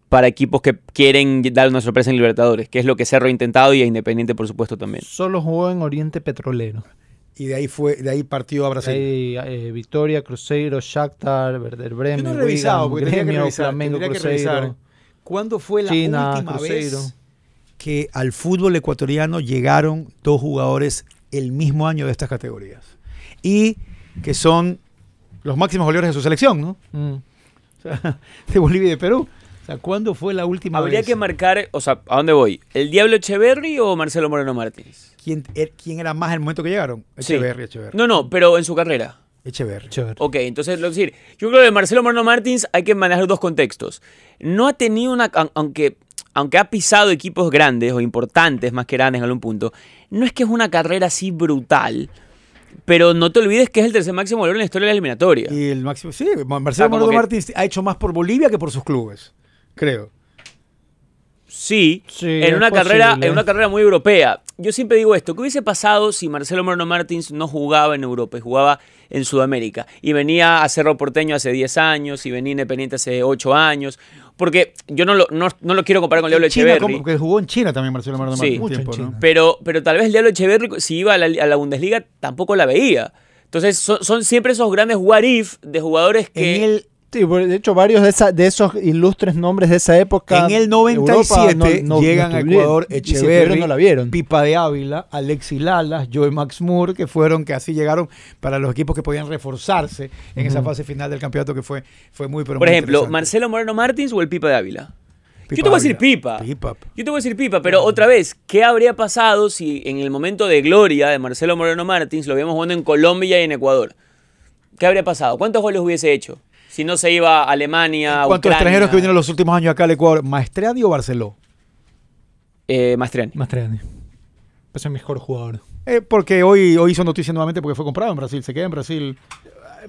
para equipos que quieren dar una sorpresa en Libertadores, que es lo que Cerro ha intentado y a Independiente, por supuesto, también. Solo jugó en Oriente Petrolero. Y de ahí fue, de ahí partió a Brasil. Ahí, eh, Victoria, Cruzeiro, Shakhtar, Werder Bremen, Yo no he revisado, Wigan, porque tendría que Gremio, revisar, Flamengo, que revisar. ¿Cuándo fue la China, última Cruzeiro. vez que al fútbol ecuatoriano llegaron dos jugadores el mismo año de estas categorías? Y que son los máximos goleadores de su selección, ¿no? Mm. O sea, de Bolivia y de Perú. O sea, ¿cuándo fue la última Habría vez? que marcar, o sea, ¿a dónde voy? ¿El Diablo Echeverry o Marcelo Moreno Martínez? ¿Quién, er- quién era más en el momento que llegaron? Sí. Echeverri, Echeverri. No, no, pero en su carrera. Echeverri. Chévere. Ok, entonces, lo decir, yo creo que Marcelo Moreno Martins hay que manejar dos contextos. No ha tenido una, aun- aunque, aunque ha pisado equipos grandes o importantes, más que grandes en algún punto, no es que es una carrera así brutal, pero no te olvides que es el tercer máximo goleador en la historia de la eliminatoria. Y el máximo, sí, Marcelo que- Martins ha hecho más por Bolivia que por sus clubes, creo. Sí, Sí, en una carrera, posible. en una carrera muy europea. Yo siempre digo esto, ¿qué hubiese pasado si Marcelo Moreno Martins no jugaba en Europa y jugaba en Sudamérica? Y venía a Cerro Porteño hace 10 años y venía Independiente hace 8 años. Porque yo no lo, no, no lo quiero comparar con Echeverry. como- porque jugó en China también Marcelo Moreno Sí. Martins. un Mucho en tiempo. Pero, pero tal vez el Diablo Echeverry, si iba a la, a la Bundesliga, tampoco la veía. Entonces son, son siempre esos grandes what if de jugadores que... En el, Sí, de hecho, varios de, esa- de esos ilustres nombres de esa época. en el 97 Europa no- no- llegan no a. Ecuador Echeverri, la vieron. Pipa de Ávila, Alexis Lalas, Joe Max Moore, que fueron, que así llegaron para los equipos que podían reforzarse en esa fase final del campeonato que fue, fue muy, pero por muy ejemplo. Marcelo Moreno Martins o el Pipa de Ávila. Pipa Yo te voy a decir. Pipa. Pipa. Yo te voy a decir Pipa, pero otra vez, ¿qué habría pasado si en el momento de gloria de Marcelo Moreno Martins lo habíamos jugando en Colombia y en Ecuador? ¿Qué habría pasado? ¿Cuántos goles hubiese hecho? Si no se iba a Alemania, ¿Cuántos Ucrania, extranjeros que vinieron los últimos años acá al Ecuador? ¿Maestrani o Barceló? Eh, Mastriani. Mastriani. Es el mejor jugador. Eh, porque hoy, hoy hizo noticia nuevamente porque fue comprado en Brasil, se queda en Brasil.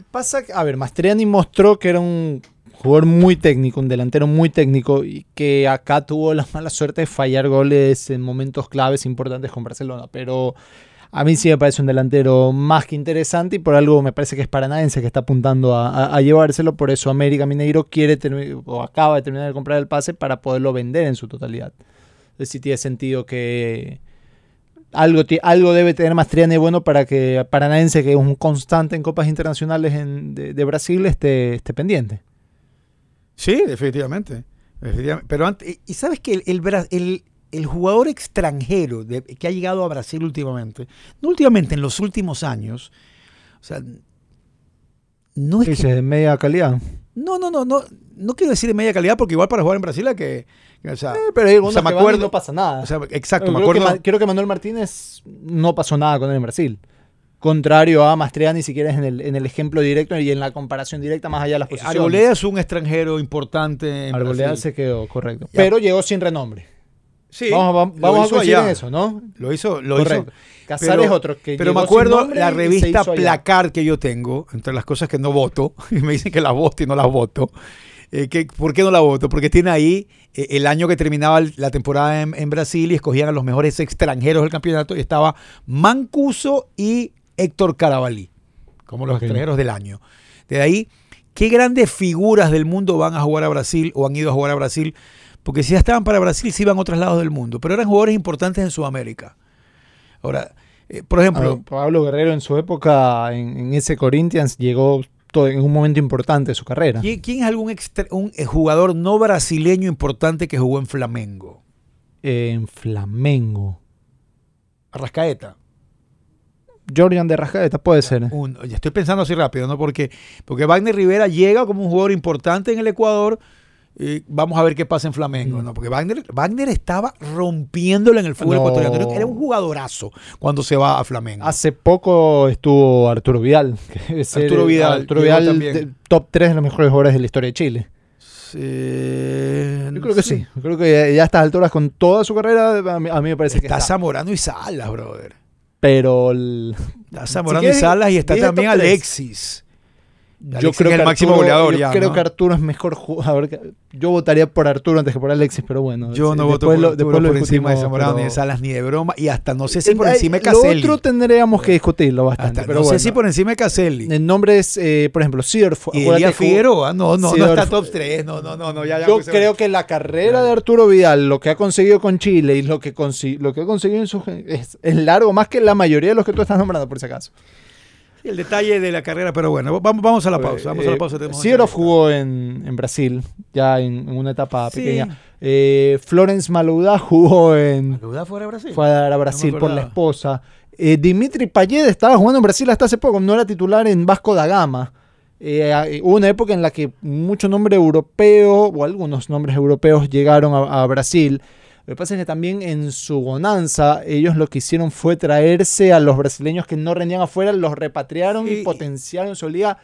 Pasa que, a ver, Mastriani mostró que era un jugador muy técnico, un delantero muy técnico y que acá tuvo la mala suerte de fallar goles en momentos claves importantes con Barcelona. Pero a mí sí me parece un delantero más que interesante y por algo me parece que es paranaense que está apuntando a, a- llevárselo. Por eso América Mineiro quiere o acaba de terminar de comprar el pase para poderlo vender en su totalidad. Es decir, tiene sentido que algo, algo debe tener Mastriani bueno para que Paranaense, que es un constante en copas internacionales en- de, Brasil, esté, esté pendiente. Sí, definitivamente. definitivamente. Pero antes, y- sabes que el, el, el- el jugador extranjero de- que ha llegado a Brasil últimamente, no últimamente, en los últimos años, o sea, no es que Dice, de media calidad. No, no, no, no, no quiero decir de media calidad porque igual para jugar en Brasil hay que, o sea, Eh, pero hay o sea, me que y acuerdo- no pasa nada. o sea, exacto, Creo me que acuerdo. Ma- creo que Manuel Martínez no pasó nada con él en Brasil. Contrario a Mastriani, si quieres, en el, en el ejemplo directo y en la comparación directa más allá de las posiciones. Arboleda es un extranjero importante en Arboleda Brasil. se quedó, correcto. Ya. Pero llegó sin renombre. Sí, vamos a- vamos coincidir en eso, ¿no? Lo hizo, lo correcto. hizo. Casares pero- otro que Pero me acuerdo la revista. Placar que yo tengo, entre las cosas que no voto, y me dicen que las voto y no las voto. eh, que, ¿Por qué no la voto? Porque tiene ahí eh, el año que terminaba la temporada en, en Brasil y escogían a los mejores extranjeros del campeonato y estaba Mancuso y Héctor Carabalí como los extranjeros del año. De ahí, ¿qué grandes figuras del mundo van a jugar a Brasil o han ido a jugar a Brasil? Porque si ya estaban para Brasil, sí iban a otros lados del mundo, pero eran jugadores importantes en Sudamérica. Ahora, eh, por ejemplo, Pablo, Pablo Guerrero en su época, en, en ese Corinthians, llegó todo en un momento importante de su carrera. ¿quién, quién es algún extra- un eh, jugador no brasileño importante que jugó en Flamengo? En Flamengo. Arrascaeta. Jordan de Rascaeta puede ser. Un- ya estoy pensando así rápido, ¿no? Porque, porque Wagner Rivera llega como un jugador importante en el Ecuador. Y vamos a ver qué pasa en Flamengo. ¿no? Porque Wagner, Wagner estaba rompiéndolo en el fútbol No. ecuatoriano. Era un jugadorazo cuando se va a Flamengo. Hace poco estuvo Arturo Vidal. que Arturo el- Vidal, Arturo Vidal, también. de- top 3 de los mejores jugadores de la historia de Chile. Sí, Yo creo que sí. Yo creo que ya ya a estas alturas, con toda su carrera, a mí, a mí me parece que Está está. Zamorano y Salas, brother. Pero el- Está Zamorano quieres, y Salas y está también. Alexis. Alexis Yo creo es el que máximo Arturo- goleador yo ya, creo ¿no? que Arturo es mejor jugador. que- Yo votaría por Arturo antes que por Alexis, pero bueno. Yo no voto por, lo- Arturo lo por encima de Zamorano ni de Salas ni de broma y hasta no sé si por encima de Lo Caselli. otro tendríamos que discutirlo bastante. Hasta pero no sé si por encima de Caselli. En nombres, eh, por ejemplo, Elías que- Figueroa, no, no, no Seedorf- está top 3, no, no, no, no, ya, ya Yo puse- creo que la carrera de Arturo Vidal, lo que ha conseguido con Chile y lo que, consi- lo que ha conseguido en su es, es largo más que la mayoría de los que tú estás nombrando, por si acaso. El detalle de la carrera, pero bueno, vamos, vamos a la pausa, vamos a la pausa. Seedorf entrevista. jugó en, en Brasil, ya en, en una etapa Sí. pequeña. Eh, Florence Malouda jugó en. ¿Malouda fuera de Brasil? Fue a dar a Brasil por la esposa. Eh, Dimitri Payet estaba jugando en Brasil hasta hace poco, no era titular en Vasco da Gama. Eh, a- hubo una época en la que mucho nombre europeo o algunos nombres europeos llegaron a, a Brasil. Lo que pasa es que también en su bonanza ellos lo que hicieron fue traerse a los brasileños que no rendían afuera, los repatriaron Sí. y potenciaron su liga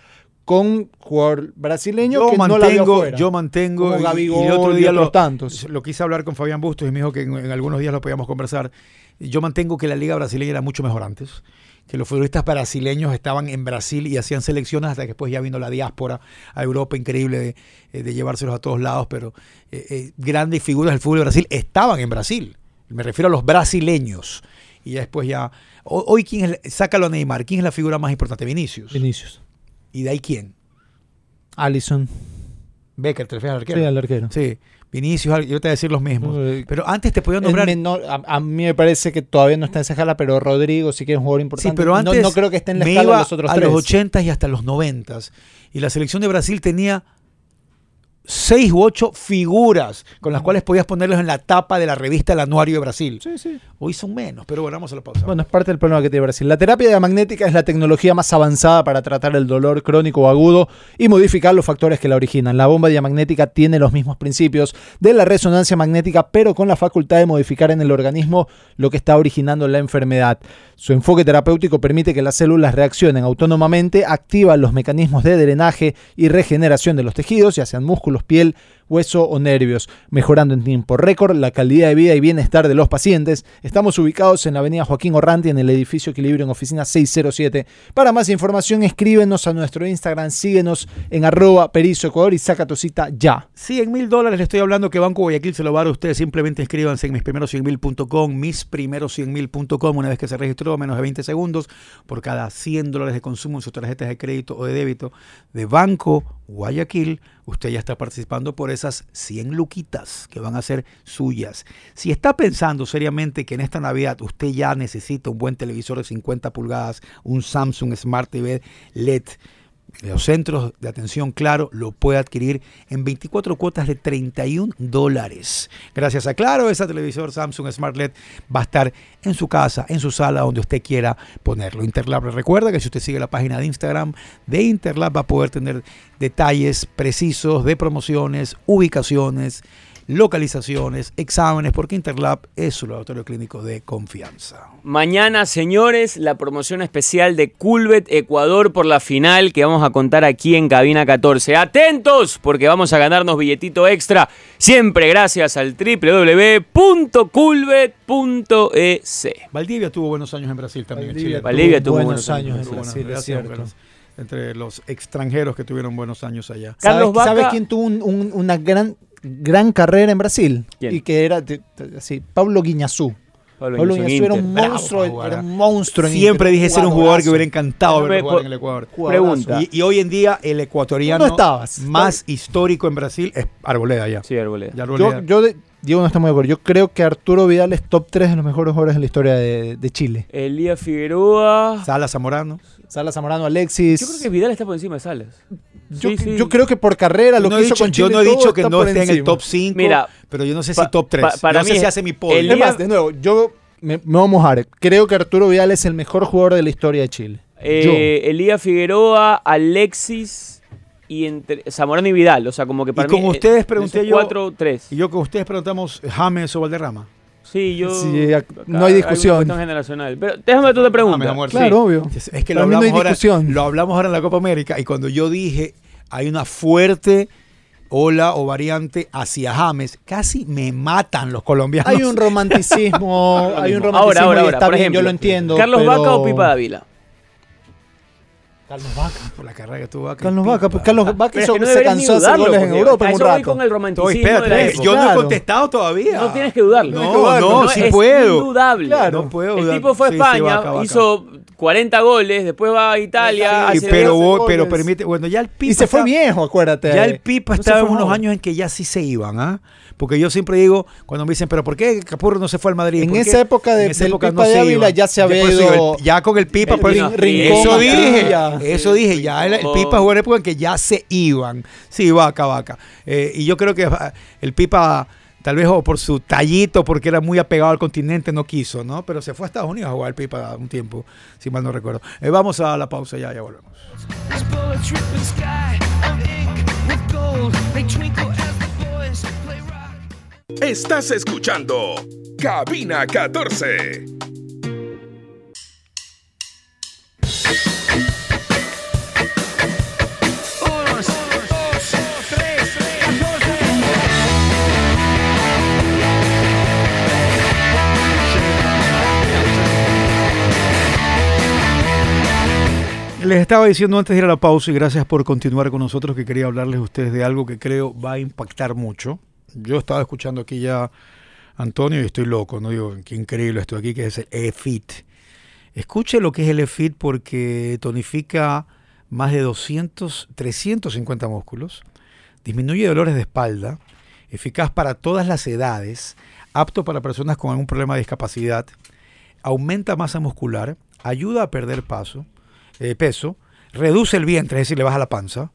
con jugador brasileño yo que no la vio mantengo, yo mantengo, Como y- y, Gabigol el otro día otros lo, tantos. lo quise hablar con Fabián Bustos y me dijo que en, en algunos días lo podíamos conversar. Yo mantengo que la liga brasileña era mucho mejor antes, que los futbolistas brasileños estaban en Brasil y hacían selecciones hasta que después ya vino la diáspora a Europa, increíble de, eh, de llevárselos a todos lados, pero eh, eh, grandes figuras del fútbol de Brasil estaban en Brasil. Me refiero a los brasileños. Y ya después ya... ho- Hoy, ¿quién es, el- sácalo a Neymar, ¿quién es la figura más importante? Vinicius. Vinicius. ¿Y de ahí quién? Allison. Becker, te refieres al arquero. Sí, al arquero. Sí, Vinicius, yo te voy a decir los mismos. Eh, Pero antes te podían nombrar. menor- a, a mí me parece que todavía no está en esa escala, pero Rodrigo sí que es un jugador Sí, importante. pero No- antes no, creo que esté en la escala de los otros a tres. los 80 y hasta los 90 y la selección de Brasil tenía seis u ocho figuras con las cuales podías ponerlos en la tapa de la revista El Anuario de Brasil. Sí, sí. Hoy son menos, pero bueno, vamos a la pausa. Bueno, es parte del problema que tiene Brasil. La terapia diamagnética es la tecnología más avanzada para tratar el dolor crónico o agudo y modificar los factores que la originan. La bomba diamagnética tiene los mismos principios de la resonancia magnética, pero con la facultad de modificar en el organismo lo que está originando la enfermedad. Su enfoque terapéutico permite que las células reaccionen autónomamente, activa los mecanismos de drenaje y regeneración de los tejidos, ya sean músculos, piel, hueso o nervios, mejorando en tiempo récord la calidad de vida y bienestar de los pacientes. Estamos ubicados en la avenida Joaquín Orranti en el edificio Equilibrio en oficina 607. Para más información escríbenos a nuestro Instagram, síguenos en arroba perizo Ecuador y saca tu cita ya. 100 mil dólares le estoy hablando que Banco Guayaquil se lo va a dar a ustedes. Simplemente inscríbanse en misprimeros100mil.com, misprimeros100mil.com. Una vez que se registró, menos de 20 segundos, por cada 100 dólares de consumo en sus tarjetas de crédito o de débito de Banco Guayaquil, usted ya está participando por esas 100 luquitas que van a ser suyas. Si está pensando seriamente que en esta Navidad usted ya necesita un buen televisor de 50 pulgadas, un Samsung Smart TV LED, los centros de atención, claro, lo puede adquirir en 24 cuotas de 31 dólares. Gracias a Claro, ese televisor Samsung Smart LED va a estar en su casa, en su sala, donde usted quiera ponerlo. Interlab recuerda que si usted sigue la página de Instagram de Interlab va a poder tener detalles precisos de promociones, ubicaciones, localizaciones, exámenes, porque Interlab es su laboratorio clínico de confianza. Mañana, señores, la promoción especial de Culbet Ecuador por la final que vamos a contar aquí en Cabina 14. Atentos, porque vamos a ganarnos billetito extra, siempre gracias al www.culbet.es. Valdivia tuvo buenos años en Brasil también. en Chile. Valdivia tuvo buenos buenos años años en Brasil, Bueno, es entre los extranjeros que tuvieron buenos años allá. Carlos ¿Sabes, ¿sabes Vaca- quién tuvo un- un- una gran, gran carrera en Brasil? ¿Quién? Y que era de- de- así, Pablo Guiñazú. Pablo Pablo Guiñazú, era un monstruo, era un monstruo en Siempre Inter, dije ser un jugador que hubiera encantado verlo jugar en el Ecuador. Pregunta. Y, y hoy en día el ecuatoriano ¿Dónde estabas? más histórico en Brasil es Arboleda ya. Sí, Arboleda. Ya Arboleda. Yo, yo de- Diego no está muy de acuerdo. Yo creo que Arturo Vidal es top 3 de los mejores jugadores en la historia de, de Chile. Elías Figueroa. Sala Zamorano. Salas Zamorano, Alexis. Yo creo que Vidal está por encima de Salas. Yo, Sí, sí. yo creo que por carrera, lo Yo no que he hizo dicho, con yo Chile no he dicho que no esté en el top 5, Mira, pero yo no sé pa- si top 3. pa- para no mí sé si hace mi podio. el- Es más, de nuevo, yo me, me voy a mojar. Creo que Arturo Vidal es el mejor jugador de la historia de Chile. Eh, Elías Figueroa, Alexis y entre Zamorano y Vidal. O sea, como que para como mí, ustedes eh, pregunté esos yo- cuatro, tres. Y yo con ustedes preguntamos James o Valderrama. Sí, yo. Sí, no hay discusión. una generacional. Pero déjame tú te pregunta. Amor, Claro, obvio. Es es que lo mí no hay hablamos, ahora, discusión. lo hablamos ahora en la Copa América y cuando yo dije hay una fuerte ola o variante hacia James, casi me matan los colombianos. Hay un romanticismo, hay un romanticismo Ahora, ahora, y ahora. está Por bien, ejemplo, yo lo entiendo. ¿Carlos pero- Vaca o Pipa Dávila? Carlos Vaca. Por la carrera que tuvo Vaca. Carlos. Vaca, pues Carlos Vaca hizo- que no se cansó de hacer goles en Europa un voy rato. con el romanticismo Oye, de la espérate, época. yo no he contestado todavía. No tienes que dudarlo. No, no, sí es puedo. indudable. Claro. No puedo El tipo fue a Sí, sí, España, Vaca, Vaca. hizo 40 goles, después va a Italia, Sí, hace pero, pero permite, bueno, ya el Pipa Y se fue viejo, acuérdate. Ya el Pipa No estaba en unos años en que ya sí se iban, ¿ah? Porque yo siempre digo, cuando me dicen, pero ¿por qué Capurro no se fue al Madrid? En ¿Por esa época de- En esa del época Pipa de se Ávila ya se había por ido ya con el Pipa, el pues, eso dije, Matías. eso dije, ya el, el Pipa jugó en época en que ya se iban. Sí, vaca, vaca. Eh, y yo creo que ah, el Pipa, tal vez o por su tallito, porque era muy apegado al continente, no quiso, ¿no? Pero se fue a Estados Unidos a jugar el Pipa un tiempo, si mal no recuerdo. Eh, vamos a la pausa ya, ya volvemos. Estás escuchando Cabina 14. Les estaba diciendo antes de ir a la pausa y gracias por continuar con nosotros que quería hablarles a ustedes de algo que creo va a impactar mucho. Yo estaba escuchando aquí ya Antonio y estoy loco, no digo qué increíble esto aquí que es el EFIT. Escuche lo que es el EFIT porque tonifica más de 200, 350 músculos, disminuye dolores de espalda, eficaz para todas las edades, apto para personas con algún problema de discapacidad, aumenta masa muscular, ayuda a perder paso, eh, peso, reduce el vientre, es decir, le baja la panza,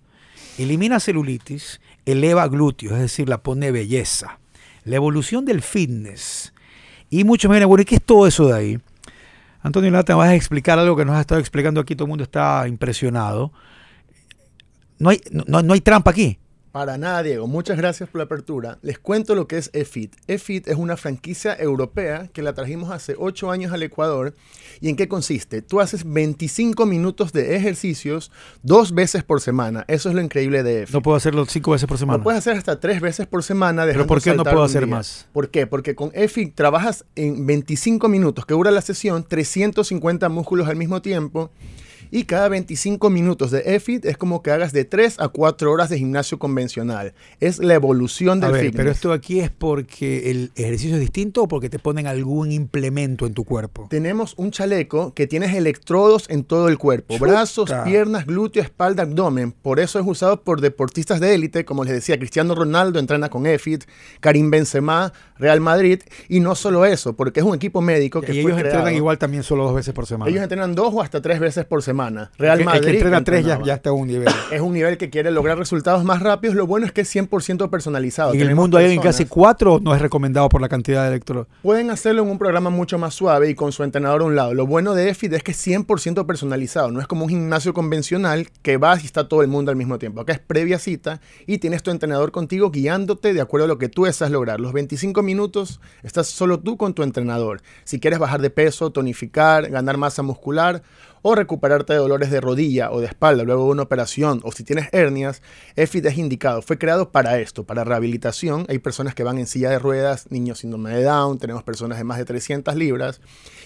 elimina celulitis, eleva glúteos, es decir, la pone belleza. La evolución del fitness. Y muchos me bueno, ¿y qué es todo eso de ahí? Antonio Lata, vas a explicar algo que nos has estado explicando aquí, todo el mundo está impresionado. No hay, no, no hay trampa aquí. Para nada, Diego. Muchas gracias por la apertura. Les cuento lo que es EFIT. EFIT es una franquicia europea que la trajimos hace 8 años al Ecuador. ¿Y en qué consiste? Tú haces 25 minutos de ejercicios dos veces por semana. Eso es lo increíble de EFIT. No puedo hacerlo cinco veces por semana. Lo puedes hacer hasta tres veces por semana. ¿Pero por qué no puedo hacer día. más? ¿Por qué? Porque con EFIT trabajas en 25 minutos que dura la sesión, 350 músculos al mismo tiempo. Y cada 25 minutos de EFIT es como que hagas de 3 a 4 horas de gimnasio convencional. Es la evolución A del ver, fitness. pero esto aquí es porque el ejercicio es distinto o porque te ponen algún implemento en tu cuerpo. Tenemos un chaleco que tienes electrodos en todo el cuerpo. Chuta. Brazos, piernas, glúteo, espalda, abdomen. Por eso es usado por deportistas de élite, como les decía, Cristiano Ronaldo entrena con EFIT, Karim Benzema, Real Madrid. Y no solo eso, porque es un equipo médico que y fue ellos entrenan creado- igual también solo dos veces por semana. Ellos entrenan dos o hasta tres veces por semana. Real el, Madrid. el que entrena tres ya, está a un nivel. Es un nivel que quiere lograr resultados más rápidos. Lo bueno es que es 100% personalizado. en el mundo hay personas- casi cuatro no es recomendado por la cantidad de electrodos. Pueden hacerlo en un programa mucho más suave y con su entrenador a un lado. Lo bueno de EFIT es que es 100% personalizado. No es como un gimnasio convencional que vas y está todo el mundo al mismo tiempo. Acá es previa cita y tienes tu entrenador contigo guiándote de acuerdo a lo que tú deseas lograr. Los 25 minutos estás solo tú con tu entrenador. Si quieres bajar de peso, tonificar, ganar masa muscular o recuperarte de dolores de rodilla o de espalda luego de una operación o si tienes hernias, EFIT es indicado. Fue creado para esto, para rehabilitación. Hay personas que van en silla de ruedas, niños síndrome de Down, tenemos personas de más de 300 libras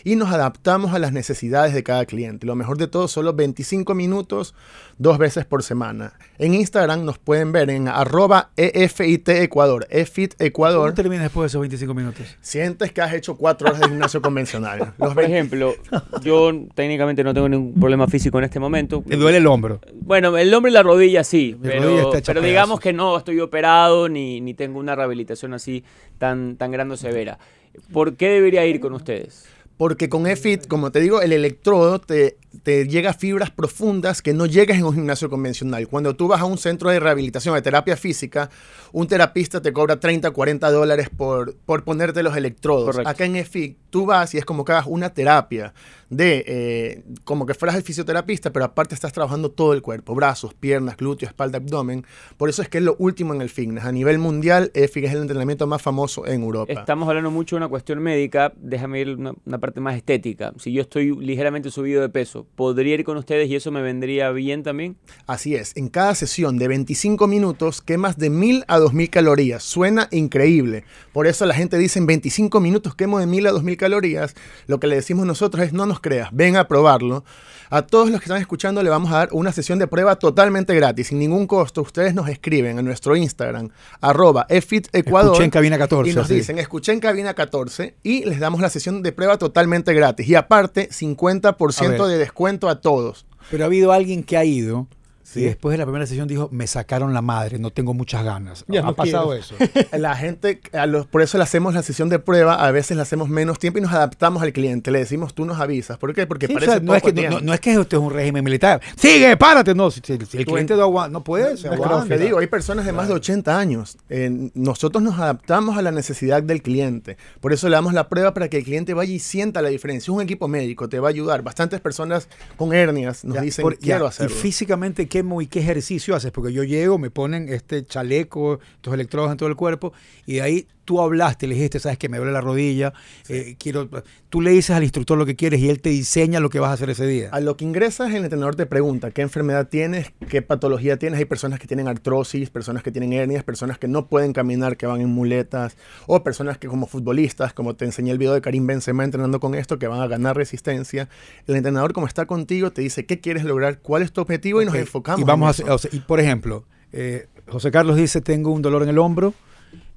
y nos adaptamos a las necesidades de cada cliente. Lo mejor de todo, solo 25 minutos, dos veces por semana. En Instagram nos pueden ver en arroba EFIT Ecuador, EFIT ¿Cómo Ecuador. terminas después de esos 25 minutos? Sientes que has hecho cuatro horas de gimnasio convencional. Los Por 20 ejemplo, yo técnicamente no tengo ningún problema físico en este momento. Te duele el hombro. Bueno, el hombro y la rodilla sí, Mi rodilla pero, pero digamos que no estoy operado ni, ni tengo una rehabilitación así tan, tan grande o severa. ¿Por qué debería ir con ustedes? Porque con EFIT, como te digo, el electrodo te, te llega fibras profundas que no llegas en un gimnasio convencional. Cuando tú vas a un centro de rehabilitación, de terapia física, un terapista te cobra 30, 40 dólares por, por ponerte los electrodos. Correcto. Acá en EFIT, tú vas y es como que hagas una terapia de, eh, como que fueras el fisioterapista, pero aparte estás trabajando todo el cuerpo, brazos, piernas, glúteos, espalda, abdomen. Por eso es que es lo último en el fitness. A nivel mundial, EFIT es el entrenamiento más famoso en Europa. Estamos hablando mucho de una cuestión médica, déjame ir una, una parte más estética. Si yo estoy ligeramente subido de peso, podría ir con ustedes y eso me vendría bien también. Así es, en cada sesión de 25 minutos quemas de 1000 a 2000 calorías. Suena increíble. Por eso la gente dice en 25 minutos quemo de 1000 a 2000 calorías. Lo que le decimos nosotros es no nos creas, ven a probarlo. A todos los que están escuchando le vamos a dar una sesión de prueba totalmente gratis, sin ningún costo. Ustedes nos escriben a nuestro Instagram, arroba efitecuador. Escuché en cabina 14. Y nos dicen, escuché en cabina 14 y les damos la sesión de prueba totalmente gratis. Y aparte, 50% A ver. de descuento a todos. Pero ha habido alguien que ha ido Sí. y después de la primera sesión dijo, me sacaron la madre, no tengo muchas ganas. Ya ha no pasado quiero. eso. La gente, a los- por eso le hacemos la sesión de prueba, a veces le hacemos menos tiempo y nos adaptamos al cliente. Le decimos, tú nos avisas. ¿Por qué? Porque Sí, o parece sea, no, es que, no, tiempo. no- no es que esto es un régimen militar. Sigue, párate. No, si, si- el cliente en- no no puede. se aguanta. te digo, hay personas de más de 80 años. Eh, nosotros nos adaptamos a la necesidad del cliente. Por eso le damos la prueba para que el cliente vaya y sienta la diferencia. Un equipo médico te va a ayudar. Bastantes personas con hernias nos Ya, dicen, por- quiero ya, hacerlo. Y físicamente, ¿qué, ¿qué ejercicio haces? Porque yo llego, me ponen este chaleco, estos electrodos en todo el cuerpo, y de ahí tú hablaste, le dijiste, sabes que me duele la rodilla, eh, quiero... Tú le dices al instructor lo que quieres y él te diseña lo que vas a hacer ese día. A lo que ingresas, el entrenador te pregunta qué enfermedad tienes, qué patología tienes. Hay personas que tienen artrosis, personas que tienen hernias, personas que no pueden caminar, que van en muletas, o personas que como futbolistas, como te enseñé el video de Karim Benzema entrenando con esto, que van a ganar resistencia. El entrenador, como está contigo, te dice qué quieres lograr, cuál es tu objetivo y nos enfocamos. Y vamos a hacer, o sea, y por ejemplo, eh, José Carlos dice, tengo un dolor en el hombro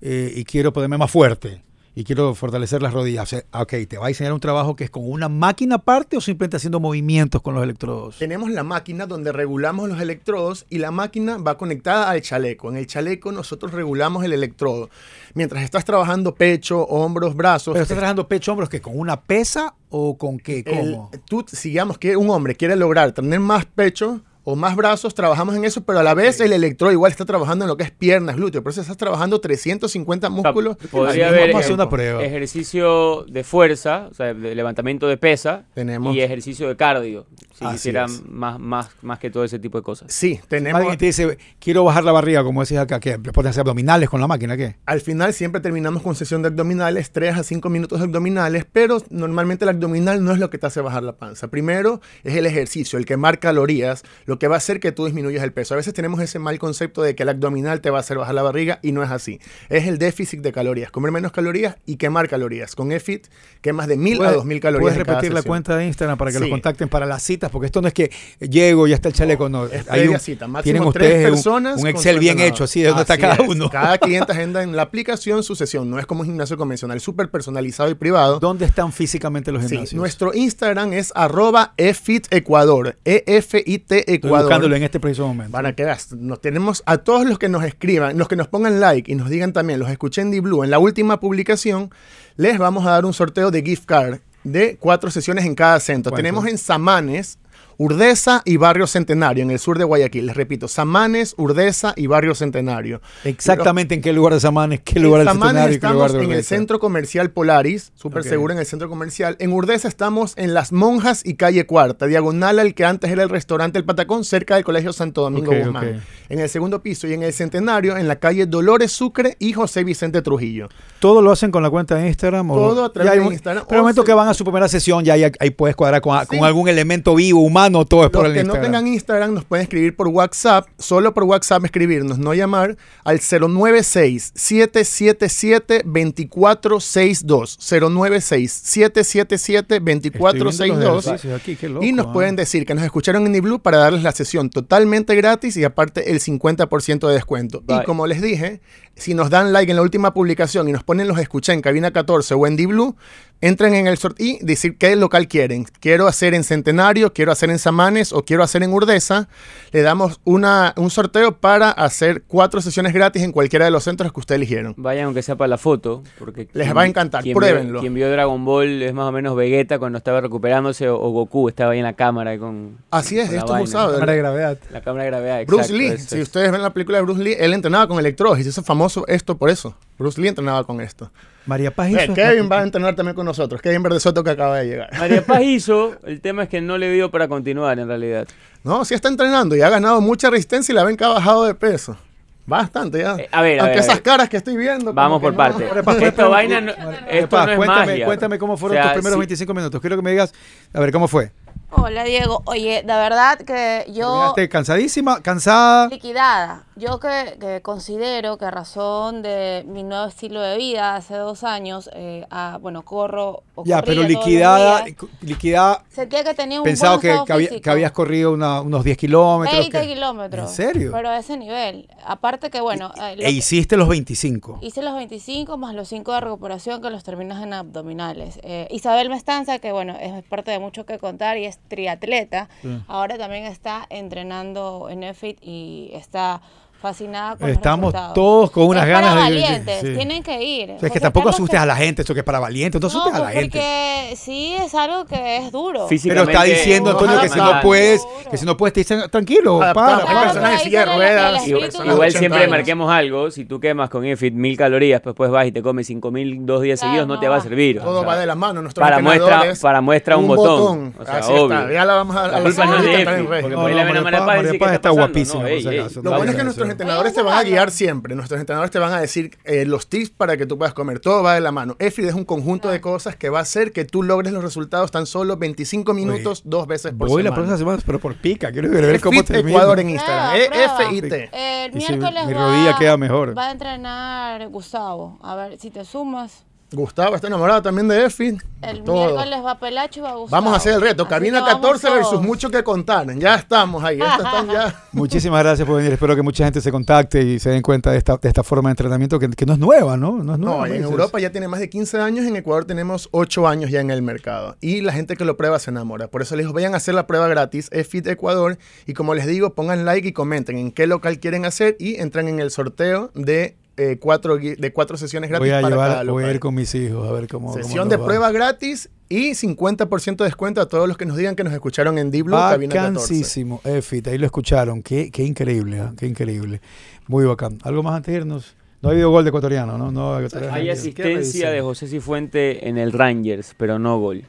eh, y quiero ponerme más fuerte y quiero fortalecer las rodillas. O sea, ok, te va a enseñar un trabajo que es con una máquina aparte o simplemente haciendo movimientos con los electrodos. Tenemos la máquina donde regulamos los electrodos y la máquina va conectada al chaleco. En el chaleco nosotros regulamos el electrodo. Mientras estás trabajando pecho, hombros, brazos, Pero estás trabajando pecho, hombros, que con una pesa o con qué, el- cómo. tú, si digamos que un hombre quiere lograr tener más pecho o más brazos, trabajamos en eso, pero a la vez el electrodo igual está trabajando en lo que es piernas, glúteo. Por eso estás trabajando 350 músculos. Podría haber Vamos a hacer una prueba. ejercicio de fuerza, o sea, de levantamiento de pesa Tenemos- y ejercicio de cardio. Si Así quisieran es. más, más, más que todo ese tipo de cosas. Sí, tenemos... Alguien te dice, quiero bajar la barriga, como decías acá, que pueden hacer abdominales con la máquina, ¿qué? Al final siempre terminamos con sesión de abdominales, 3 a 5 minutos de abdominales, pero normalmente el abdominal no es lo que te hace bajar la panza. Primero es el ejercicio, el quemar calorías, lo que va a hacer que tú disminuyas el peso. A veces tenemos ese mal concepto de que el abdominal te va a hacer bajar la barriga y no es así. Es el déficit de calorías, comer menos calorías y quemar calorías. Con EFIT quemas de 1000 a 2000 calorías. ¿Puedes repetir la cuenta de Instagram para que los Sí. contacten para las citas? Porque esto no es que llego y ya está el chaleco, no. Es Hay un- cita, máximo tienen tres ustedes personas un, Excel bien hecho, así de dónde está cada es. uno. Cada cliente agenda en la aplicación su sesión, no es como un gimnasio convencional, súper personalizado y privado. ¿Dónde están físicamente los Sí, gimnasios? nuestro Instagram es arroba efitecuador, E-F-I-T Estoy Ecuador. buscándolo en este preciso momento. Para que veas, nos tenemos a todos los que nos escriban, los que nos pongan like y nos digan también, los escuché en D-Blue, en la última publicación, les vamos a dar un sorteo de gift card de cuatro sesiones en cada centro. Tenemos en Samanes, Urdesa y Barrio Centenario, en el sur de Guayaquil. Les repito, Samanes, Urdesa y Barrio Centenario. Exactamente en qué lugar de Samanes, qué lugar en del Samanes centenario y qué estamos lugar de en el centro comercial Polaris, súper seguro en el centro comercial. En Urdesa estamos en Las Monjas y calle Cuarta, diagonal al que antes era el restaurante El Patacón, cerca del Colegio Santo Domingo Guzmán. En el segundo piso y en el centenario, en la calle Dolores Sucre y José Vicente Trujillo. ¿Todo lo hacen con la cuenta de Instagram? o- Todo a través hay de Instagram, Pero el momento se- que van a su primera sesión, ya ahí, ahí puedes cuadrar con, algún elemento vivo, humano, todo es por Los el que no tengan Instagram nos pueden escribir por WhatsApp, solo por WhatsApp escribirnos, no llamar al 096-777-2462. 096-777-2462. Y nos pueden decir que nos escucharon en Blue para darles la sesión totalmente gratis y aparte el 50% de descuento. Bye. Y como les dije, si nos dan like en la última publicación y nos ponen los escuché en cabina 14 o en Blue, entren en el sorteo y decir qué local quieren. Quiero hacer en Centenario, quiero hacer en Samanes o quiero hacer en Urdesa. Le damos una, un sorteo para hacer cuatro sesiones gratis en cualquiera de los centros que ustedes eligieron. Vayan aunque sea para la foto, porque Les quien- va a encantar, quien pruébenlo. Vio, quien vio Dragon Ball es más o menos Vegeta cuando estaba recuperándose o, o Goku estaba ahí en la cámara con, Así es, con la esto es usado. Cámara de gravedad. la cámara de gravedad. Bruce exacto, Lee, si es. ustedes ven la película de Bruce Lee, él entrenaba con electrodos y se hizo famoso esto por eso. Bruce Lee entrenaba con esto. María Paz Eh, hizo- Kevin va a entrenar también con nosotros. Kevin Verde Soto que acaba de llegar. María Paz hizo, el tema es que no le dio para continuar en realidad. No, sí está entrenando y ha ganado mucha resistencia y la ven que ha bajado de peso. Bastante ya. Eh, a ver, a ver, a esas ver. caras que estoy viendo. Vamos por no. parte. Esta vaina no, María esto Paz, no es cuéntame, magia. cuéntame cómo fueron O sea, tus primeros sí, 25 minutos. Quiero que me digas, a ver, ¿cómo fue? Hola Diego, oye, de verdad que yo cansadísima, cansada. liquidada, yo que, que considero que a razón de mi nuevo estilo de vida hace dos años, eh, ah, bueno, corro o Ya, pero liquidada, liquidada, sentía que tenía un pensaba que, que había- que habías corrido una- unos 10 kilómetros. 20 que- kilómetros. ¿En serio? Pero a ese nivel. Aparte que, bueno, eh, lo e hiciste los 25. hice los 25 más los 5 de recuperación que los terminas en abdominales. Eh, Isabel Mestanza, que bueno, es parte de mucho que contar y es triatleta, ahora también está entrenando en EFIT y está fascinada con Estamos los todos con unas Es ganas para de- de- valientes, sí. tienen que ir. O sea, es que tampoco Carlos asustes que- a la gente, esto que es para valientes, no asustes No, a la pues gente. porque sí es algo que es duro. Pero está diciendo, Antonio, que si no puedes, que si no puedes, te dicen, tranquilo, para, para. personas de ruedas, Igual 80 siempre marquemos algo, si tú quemas con EFIT mil calorías, pues después vas y te comes 5000 dos días Claro, seguidos, no, te va a servir. Todo va de la mano. Nuestros para muestra, para muestra un, botón. O sea, obvio. está. Ya la vamos a, La culpa no es de EFIT, porque por ahí no, le ven a María Paz- Paz y María dice, Paz ¿qué está guapísima. Lo bueno es que eso. Nuestros entrenadores te van a guiar siempre. Nuestros entrenadores te van a decir eh, los tips para que tú puedas comer. Todo va de la mano. EFID es un conjunto de cosas que va a hacer que tú logres los resultados tan solo 25 minutos, dos veces por Voy la semana. próxima semana, pero por pica. Quiero ver cómo termina. Ecuador en Instagram. prueba. E-F-I-T. El miércoles mi va- rodilla queda mejor. Va a entrenar Gustavo. A ver si te sumas. Gustavo está enamorado también de EFID. El Todo. miércoles va Pelacho y va Gustavo. Vamos a hacer el reto. Así Cabina que vamos 14 versus todos. mucho que contar. Ya estamos ahí. Están ya. Muchísimas gracias por venir. Espero que mucha gente se contacte y se den cuenta de esta, de esta forma de entrenamiento que, que no es nueva, ¿no? No es nueva. No, en. Europa ya tiene más de 15 años, en Ecuador tenemos 8 años ya en el mercado. Y la gente que lo prueba se enamora. Por eso les digo, vayan a hacer la prueba gratis, EFIT Ecuador. Y como les digo, pongan like y comenten en qué local quieren hacer y entran en el sorteo de, eh, cuatro, gui- de cuatro sesiones gratis Voy a para cada llevar, voy a ir con mis hijos a ver cómo. Sesión de va. prueba gratis y 50% de descuento a todos los que nos digan que nos escucharon en 14. Bacanísimo, Efit, ahí lo escucharon. Qué, qué increíble, ¿ah? qué increíble. Muy bacán. ¿Algo más antes de irnos? No ha habido gol de ecuatoriano, ¿no? no ecuatoriano. Hay asistencia de. José Cifuente en el Rangers, pero no gol.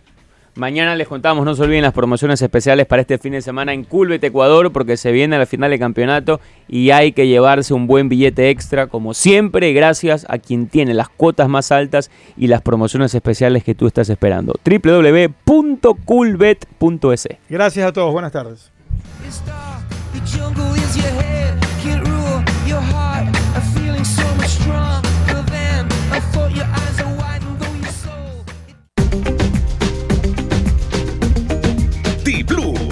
Mañana les contamos, no se olviden las promociones especiales para este fin de semana en Culbet, Ecuador, porque se viene la final de campeonato y hay que llevarse un buen billete extra, como siempre, gracias a quien tiene las cuotas más altas y las promociones especiales que tú estás esperando. www.culbet.es Gracias a todos, buenas tardes.